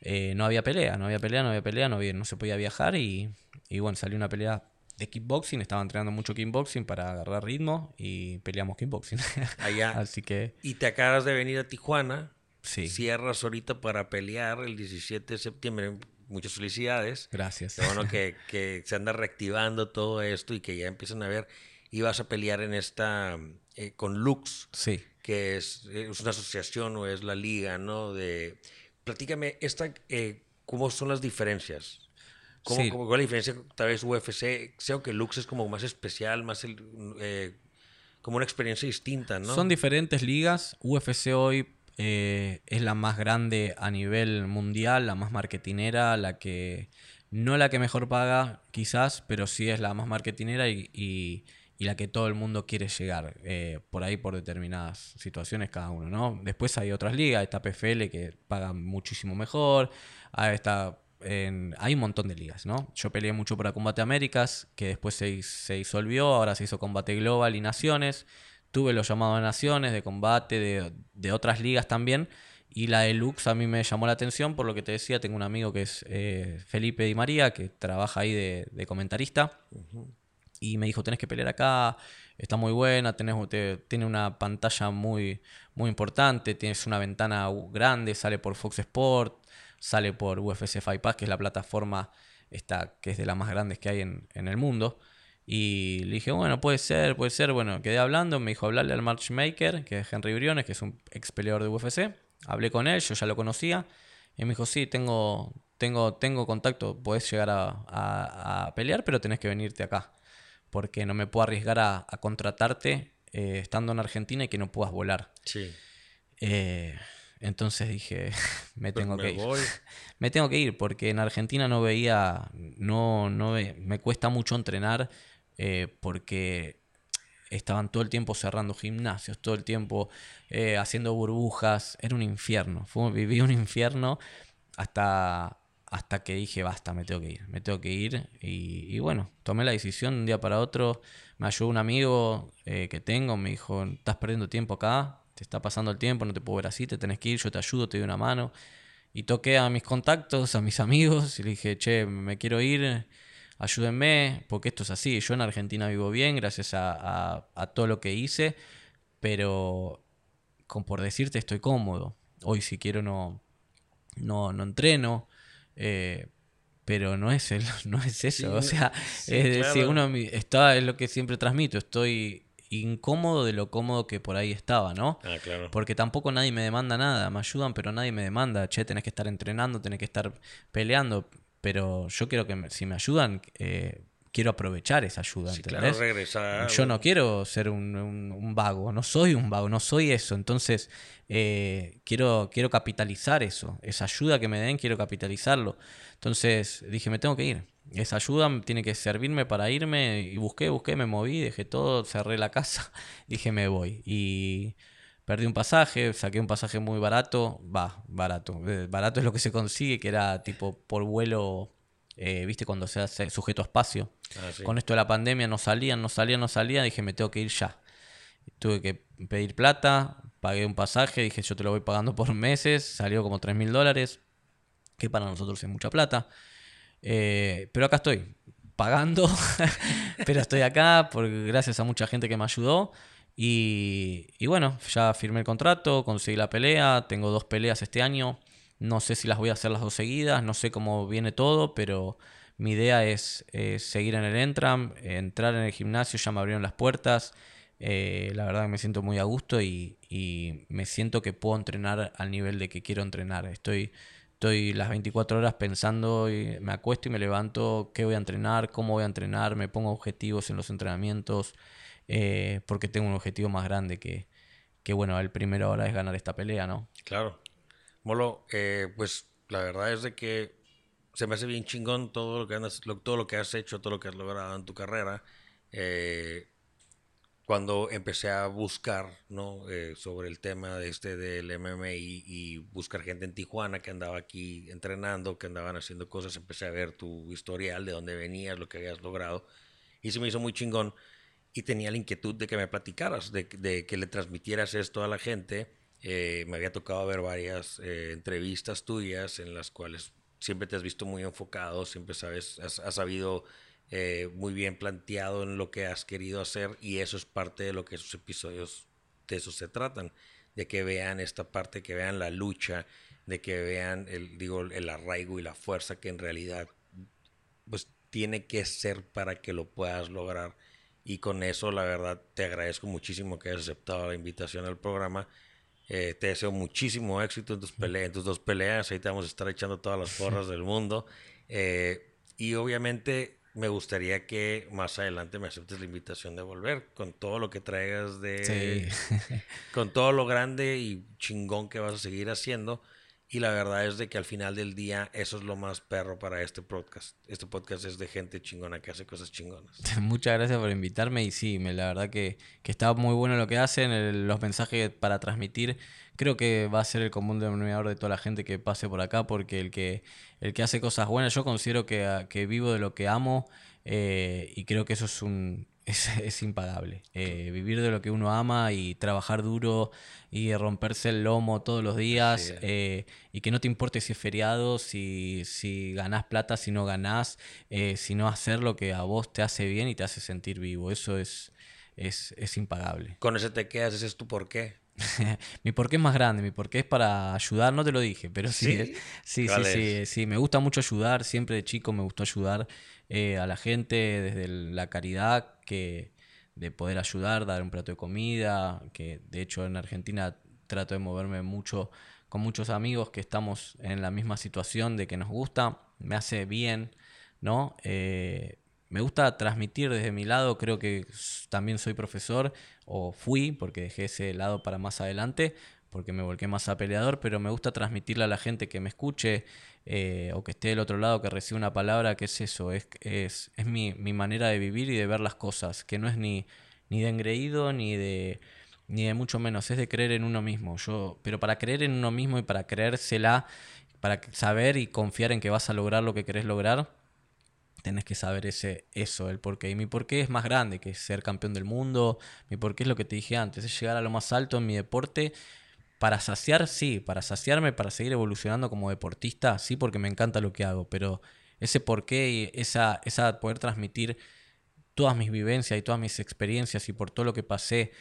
eh, no había pelea, no había pelea, no había pelea, no, había, no se podía viajar y, y bueno, salió una pelea de kickboxing, estaba entrenando mucho kickboxing para agarrar ritmo y peleamos kickboxing. Allá. Así que... Y te acabas de venir a Tijuana. Sí. Cierras ahorita para pelear el 17 de septiembre. Muchas felicidades. Gracias. bueno que, que se anda reactivando todo esto y que ya empiezan a ver. Y vas a pelear en esta... Eh, con Lux. Sí. Que es, es una asociación o es la liga, ¿no? De platícame, esta, eh, ¿cómo son las diferencias? ¿Cómo, ¿Cuál es la diferencia? Tal vez UFC, sé que Lux es como más especial, más eh, como una experiencia distinta, ¿no? Son diferentes ligas. UFC hoy eh, es la más grande a nivel mundial, la más marketinera, la que no la que mejor paga quizás, pero sí es la más marketinera y, y la que todo el mundo quiere llegar, eh, por ahí por determinadas situaciones cada uno, ¿no? Después hay otras ligas, está PFL que paga muchísimo mejor, hay, hay un montón de ligas, ¿no? Yo peleé mucho para Combate Américas, que después se, se disolvió, ahora se hizo Combate Global y Naciones, tuve los llamados a Naciones, de combate, de, de otras ligas también, y la Lux a mí me llamó la atención, por lo que te decía, tengo un amigo que es eh, Felipe Di María, que trabaja ahí de, comentarista. Y me dijo, tenés que pelear acá, está muy buena, tenés, tiene una pantalla muy, muy importante, tienes una ventana grande, sale por Fox Sport, sale por UFC Fight Pass, que es la plataforma esta, que es de las más grandes que hay en, el mundo. Y le dije, bueno, puede ser, puede ser. Bueno, quedé hablando, me dijo hablarle al matchmaker, que es Henry Briones, que es un ex peleador de UFC. Hablé con él, yo ya lo conocía. Y me dijo, sí, tengo, tengo, tengo contacto, puedes llegar a, a pelear, pero tenés que venirte acá porque no me puedo arriesgar a, contratarte eh, estando en Argentina y que no puedas volar. Sí. Eh, entonces dije, me tengo que ir. me tengo que ir porque en Argentina no veía, no, no me cuesta mucho entrenar eh, porque estaban todo el tiempo cerrando gimnasios, todo el tiempo haciendo burbujas, era un infierno, Fue, viví un infierno hasta, hasta que dije, basta, me tengo que ir, me tengo que ir. Y, bueno, tomé la decisión de un día para otro. Me ayudó un amigo eh, que tengo, me dijo, estás perdiendo tiempo acá, te está pasando el tiempo, no te puedo ver así, te tenés que ir, yo te ayudo, te doy una mano. Y toqué a mis contactos, a mis amigos, y le dije, che, me quiero ir, ayúdenme, porque esto es así. Yo en Argentina vivo bien, gracias a, todo lo que hice, pero con, por decirte, estoy cómodo. Hoy si quiero no, no, no entreno. Eh, pero no es, el, no es eso. o sea, es uno está, es lo que siempre transmito. Estoy incómodo de lo cómodo que por ahí estaba, ¿no? Ah, Porque tampoco nadie me demanda nada. Me ayudan, pero nadie me demanda. Che, tenés que estar entrenando, tenés que estar peleando. Pero yo quiero que si me ayudan, eh, quiero aprovechar esa ayuda, Yo no quiero ser un, vago, no soy un vago, no soy eso. Entonces, eh, quiero, quiero capitalizar eso. Esa ayuda que me den, quiero capitalizarlo. Entonces, dije, me tengo que ir. Esa ayuda tiene que servirme para irme. Y busqué, busqué, me moví, dejé todo, cerré la casa. dije, me voy. Y perdí un pasaje, saqué un pasaje muy barato. Va, barato. Eh, barato es lo que se consigue, que era tipo por vuelo eh, ¿viste? Cuando se hace sujeto a espacio. Ah, Con esto de la pandemia no salían, no salían, no salían, dije, me tengo que ir ya. Tuve que pedir plata, pagué un pasaje, dije, yo te lo voy pagando por meses, salió como 3 mil dólares, que para nosotros es mucha plata. Eh, pero acá estoy, pagando, pero estoy acá por, gracias a mucha gente que me ayudó. Y, y, bueno, ya firmé el contrato, conseguí la pelea, tengo dos peleas este año. No sé si las voy a hacer las dos seguidas, no sé cómo viene todo, pero mi idea es seguir en el Entram, entrar en el gimnasio, ya me abrieron las puertas. Eh, la verdad que me siento muy a gusto y, me siento que puedo entrenar al nivel de que quiero entrenar. Estoy, estoy las 24 horas pensando y me acuesto y me levanto qué voy a entrenar, cómo voy a entrenar, me pongo objetivos en los entrenamientos, eh, porque tengo un objetivo más grande que, que, bueno, el primero ahora es ganar esta pelea, ¿no? Claro. Molo, eh, pues la verdad es de que se me hace bien chingón todo lo que andas, todo lo que has hecho, todo lo que has logrado en tu carrera. Eh, cuando empecé a buscar ¿no? Eh, sobre el tema de este del MMA y, buscar gente en Tijuana que andaba aquí entrenando, que andaban haciendo cosas, empecé a ver tu historial, de dónde venías, lo que habías logrado, y se me hizo muy chingón. Y tenía la inquietud de que me platicaras, de, de que le transmitieras esto a la gente eh, me había tocado ver varias eh, entrevistas tuyas en las cuales siempre te has visto muy enfocado, siempre sabes, has, sabido eh, muy bien planteado en lo que has querido hacer y eso es parte de lo que esos episodios de eso se tratan, de que vean esta parte, que vean la lucha, de que vean el, digo, el arraigo y la fuerza que en realidad pues tiene que ser para que lo puedas lograr. Y con eso, la verdad, te agradezco muchísimo que hayas aceptado la invitación al programa eh, te deseo muchísimo éxito en tus, peleas, en tus dos peleas. Ahí te vamos a estar echando todas las porras del mundo. Eh, y obviamente me gustaría que más adelante me aceptes la invitación de volver con todo lo que traigas de... con todo lo grande y chingón que vas a seguir haciendo. Y la verdad es de que al final del día eso es lo más perro para este podcast. Este podcast es de gente chingona que hace cosas chingonas. Muchas gracias por invitarme y sí, la verdad que, que está muy bueno lo que hacen, los mensajes para transmitir. Creo que va a ser el común denominador de toda la gente que pase por acá porque el que, el que hace cosas buenas, yo considero que, que vivo de lo que amo eh, y creo que eso es un, es, impagable. Eh, vivir de lo que uno ama y trabajar duro y romperse el lomo todos los días eh, y que no te importe si es feriado, si, si ganás plata, si no ganás, eh, sino hacer lo que a vos te hace bien y te hace sentir vivo. Eso es, es, es impagable. Con ese te quedas, ese es tu porqué. mi porqué es más grande, mi porqué es para ayudar, no te lo dije, pero sí, sí, sí, sí, sí, me gusta mucho ayudar, siempre de chico me gustó ayudar a la gente desde la caridad, que de poder ayudar, dar un plato de comida, que de hecho en Argentina trato de moverme mucho con muchos amigos que estamos en la misma situación de que nos gusta, me hace bien, ¿no? Eh, me gusta transmitir desde mi lado, creo que también soy profesor, o fui, porque dejé ese lado para más adelante, porque me volqué más a peleador, pero me gusta transmitirle a la gente que me escuche eh, o que esté del otro lado, que reciba una palabra, que es eso, es, es, es mi, mi, manera de vivir y de ver las cosas, que no es ni, ni de engreído ni de, ni de mucho menos, es de creer en uno mismo. Yo, pero para creer en uno mismo y para creérsela, para saber y confiar en que vas a lograr lo que querés lograr, tenés que saber ese, eso, el porqué. Y mi porqué es más grande que ser campeón del mundo. Mi porqué es lo que te dije antes, es llegar a lo más alto en mi deporte para saciar, sí, para saciarme, para seguir evolucionando como deportista, sí, porque me encanta lo que hago, pero ese porqué y esa, esa poder transmitir todas mis vivencias y todas mis experiencias y por todo lo que pasé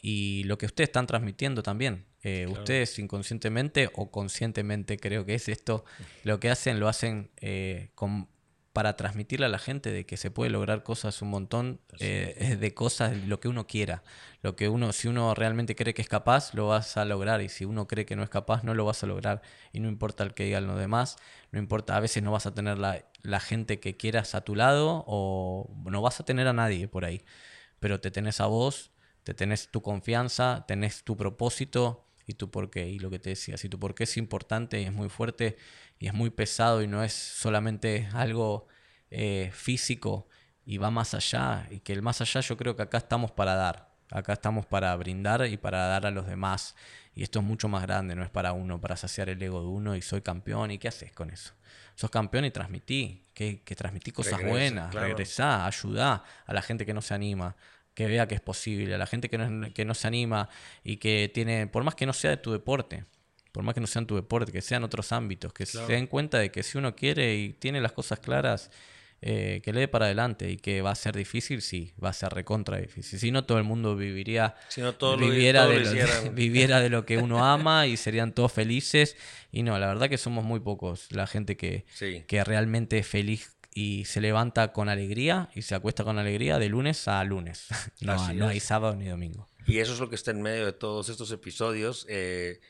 y lo que ustedes están transmitiendo también. Eh, ustedes inconscientemente o conscientemente creo que es esto, lo que hacen lo hacen eh, con para transmitirle a la gente de que se puede lograr cosas un montón eh, de cosas, lo que uno quiera. Lo que uno, si uno realmente cree que es capaz, lo vas a lograr. Y si uno cree que no es capaz, no lo vas a lograr. Y no importa el que digan los demás, no importa, a veces no vas a tener la, la gente que quieras a tu lado o no vas a tener a nadie por ahí. Pero te tenés a vos, te tenés tu confianza, tenés tu propósito y tu porqué. Y lo que te decía, si tu porqué es importante y es muy fuerte y es muy pesado y no es solamente algo eh, físico y va más allá, y que el más allá yo creo que acá estamos para dar, acá estamos para brindar y para dar a los demás. Y esto es mucho más grande, no es para uno, para saciar el ego de uno y soy campeón. ¿Y qué haces con eso? Sos campeón y transmití, que, que transmití cosas buenas, regresá, ayudá a la gente que no se anima, que vea que es posible, a la gente que no, que no se anima y que tiene, por más que no sea de tu deporte, por más que no sean tu deporte, que sean otros ámbitos, que se den cuenta de que si uno quiere y tiene las cosas claras, eh, que le dé para adelante y que va a ser difícil, sí, va a ser recontra difícil. Si no, todo el mundo viviría, si no, todo viviera, de lo, viviera de lo que uno ama y serían todos felices. Y no, la verdad que somos muy pocos la gente que, que realmente es feliz y se levanta con alegría y se acuesta con alegría de lunes a lunes. no, no hay sábado ni domingo. Y eso es lo que está en medio de todos estos episodios. Eh,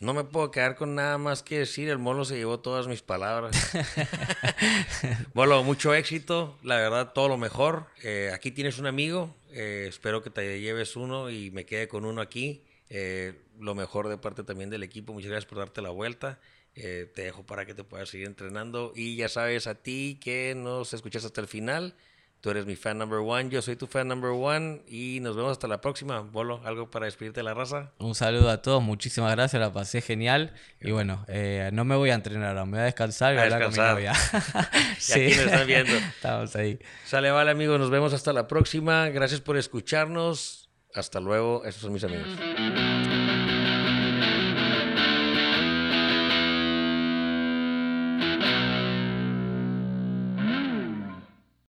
no me puedo quedar con nada más que decir. El Molo se llevó todas mis palabras. Molo, mucho éxito. La verdad, todo lo mejor. Eh, aquí tienes un amigo. Eh, espero que te lleves uno y me quede con uno aquí. lo mejor de parte también del equipo. Muchas gracias por darte la vuelta. Te dejo para que te puedas seguir entrenando. Y ya sabes a ti que nos escuchas hasta el final. Tú eres mi fan number one, yo soy tu fan number one y nos vemos hasta la próxima. Bolo, ¿algo para despedirte de la raza? Un saludo a todos, muchísimas gracias, la pasé genial. Y bueno, eh, no me voy a entrenar me voy a descansar y a, hablar con mi novia. sí. aquí nos están viendo. Estamos ahí. Sale, vale, amigos, nos vemos hasta la próxima. Gracias por escucharnos. Hasta luego, estos son mis amigos.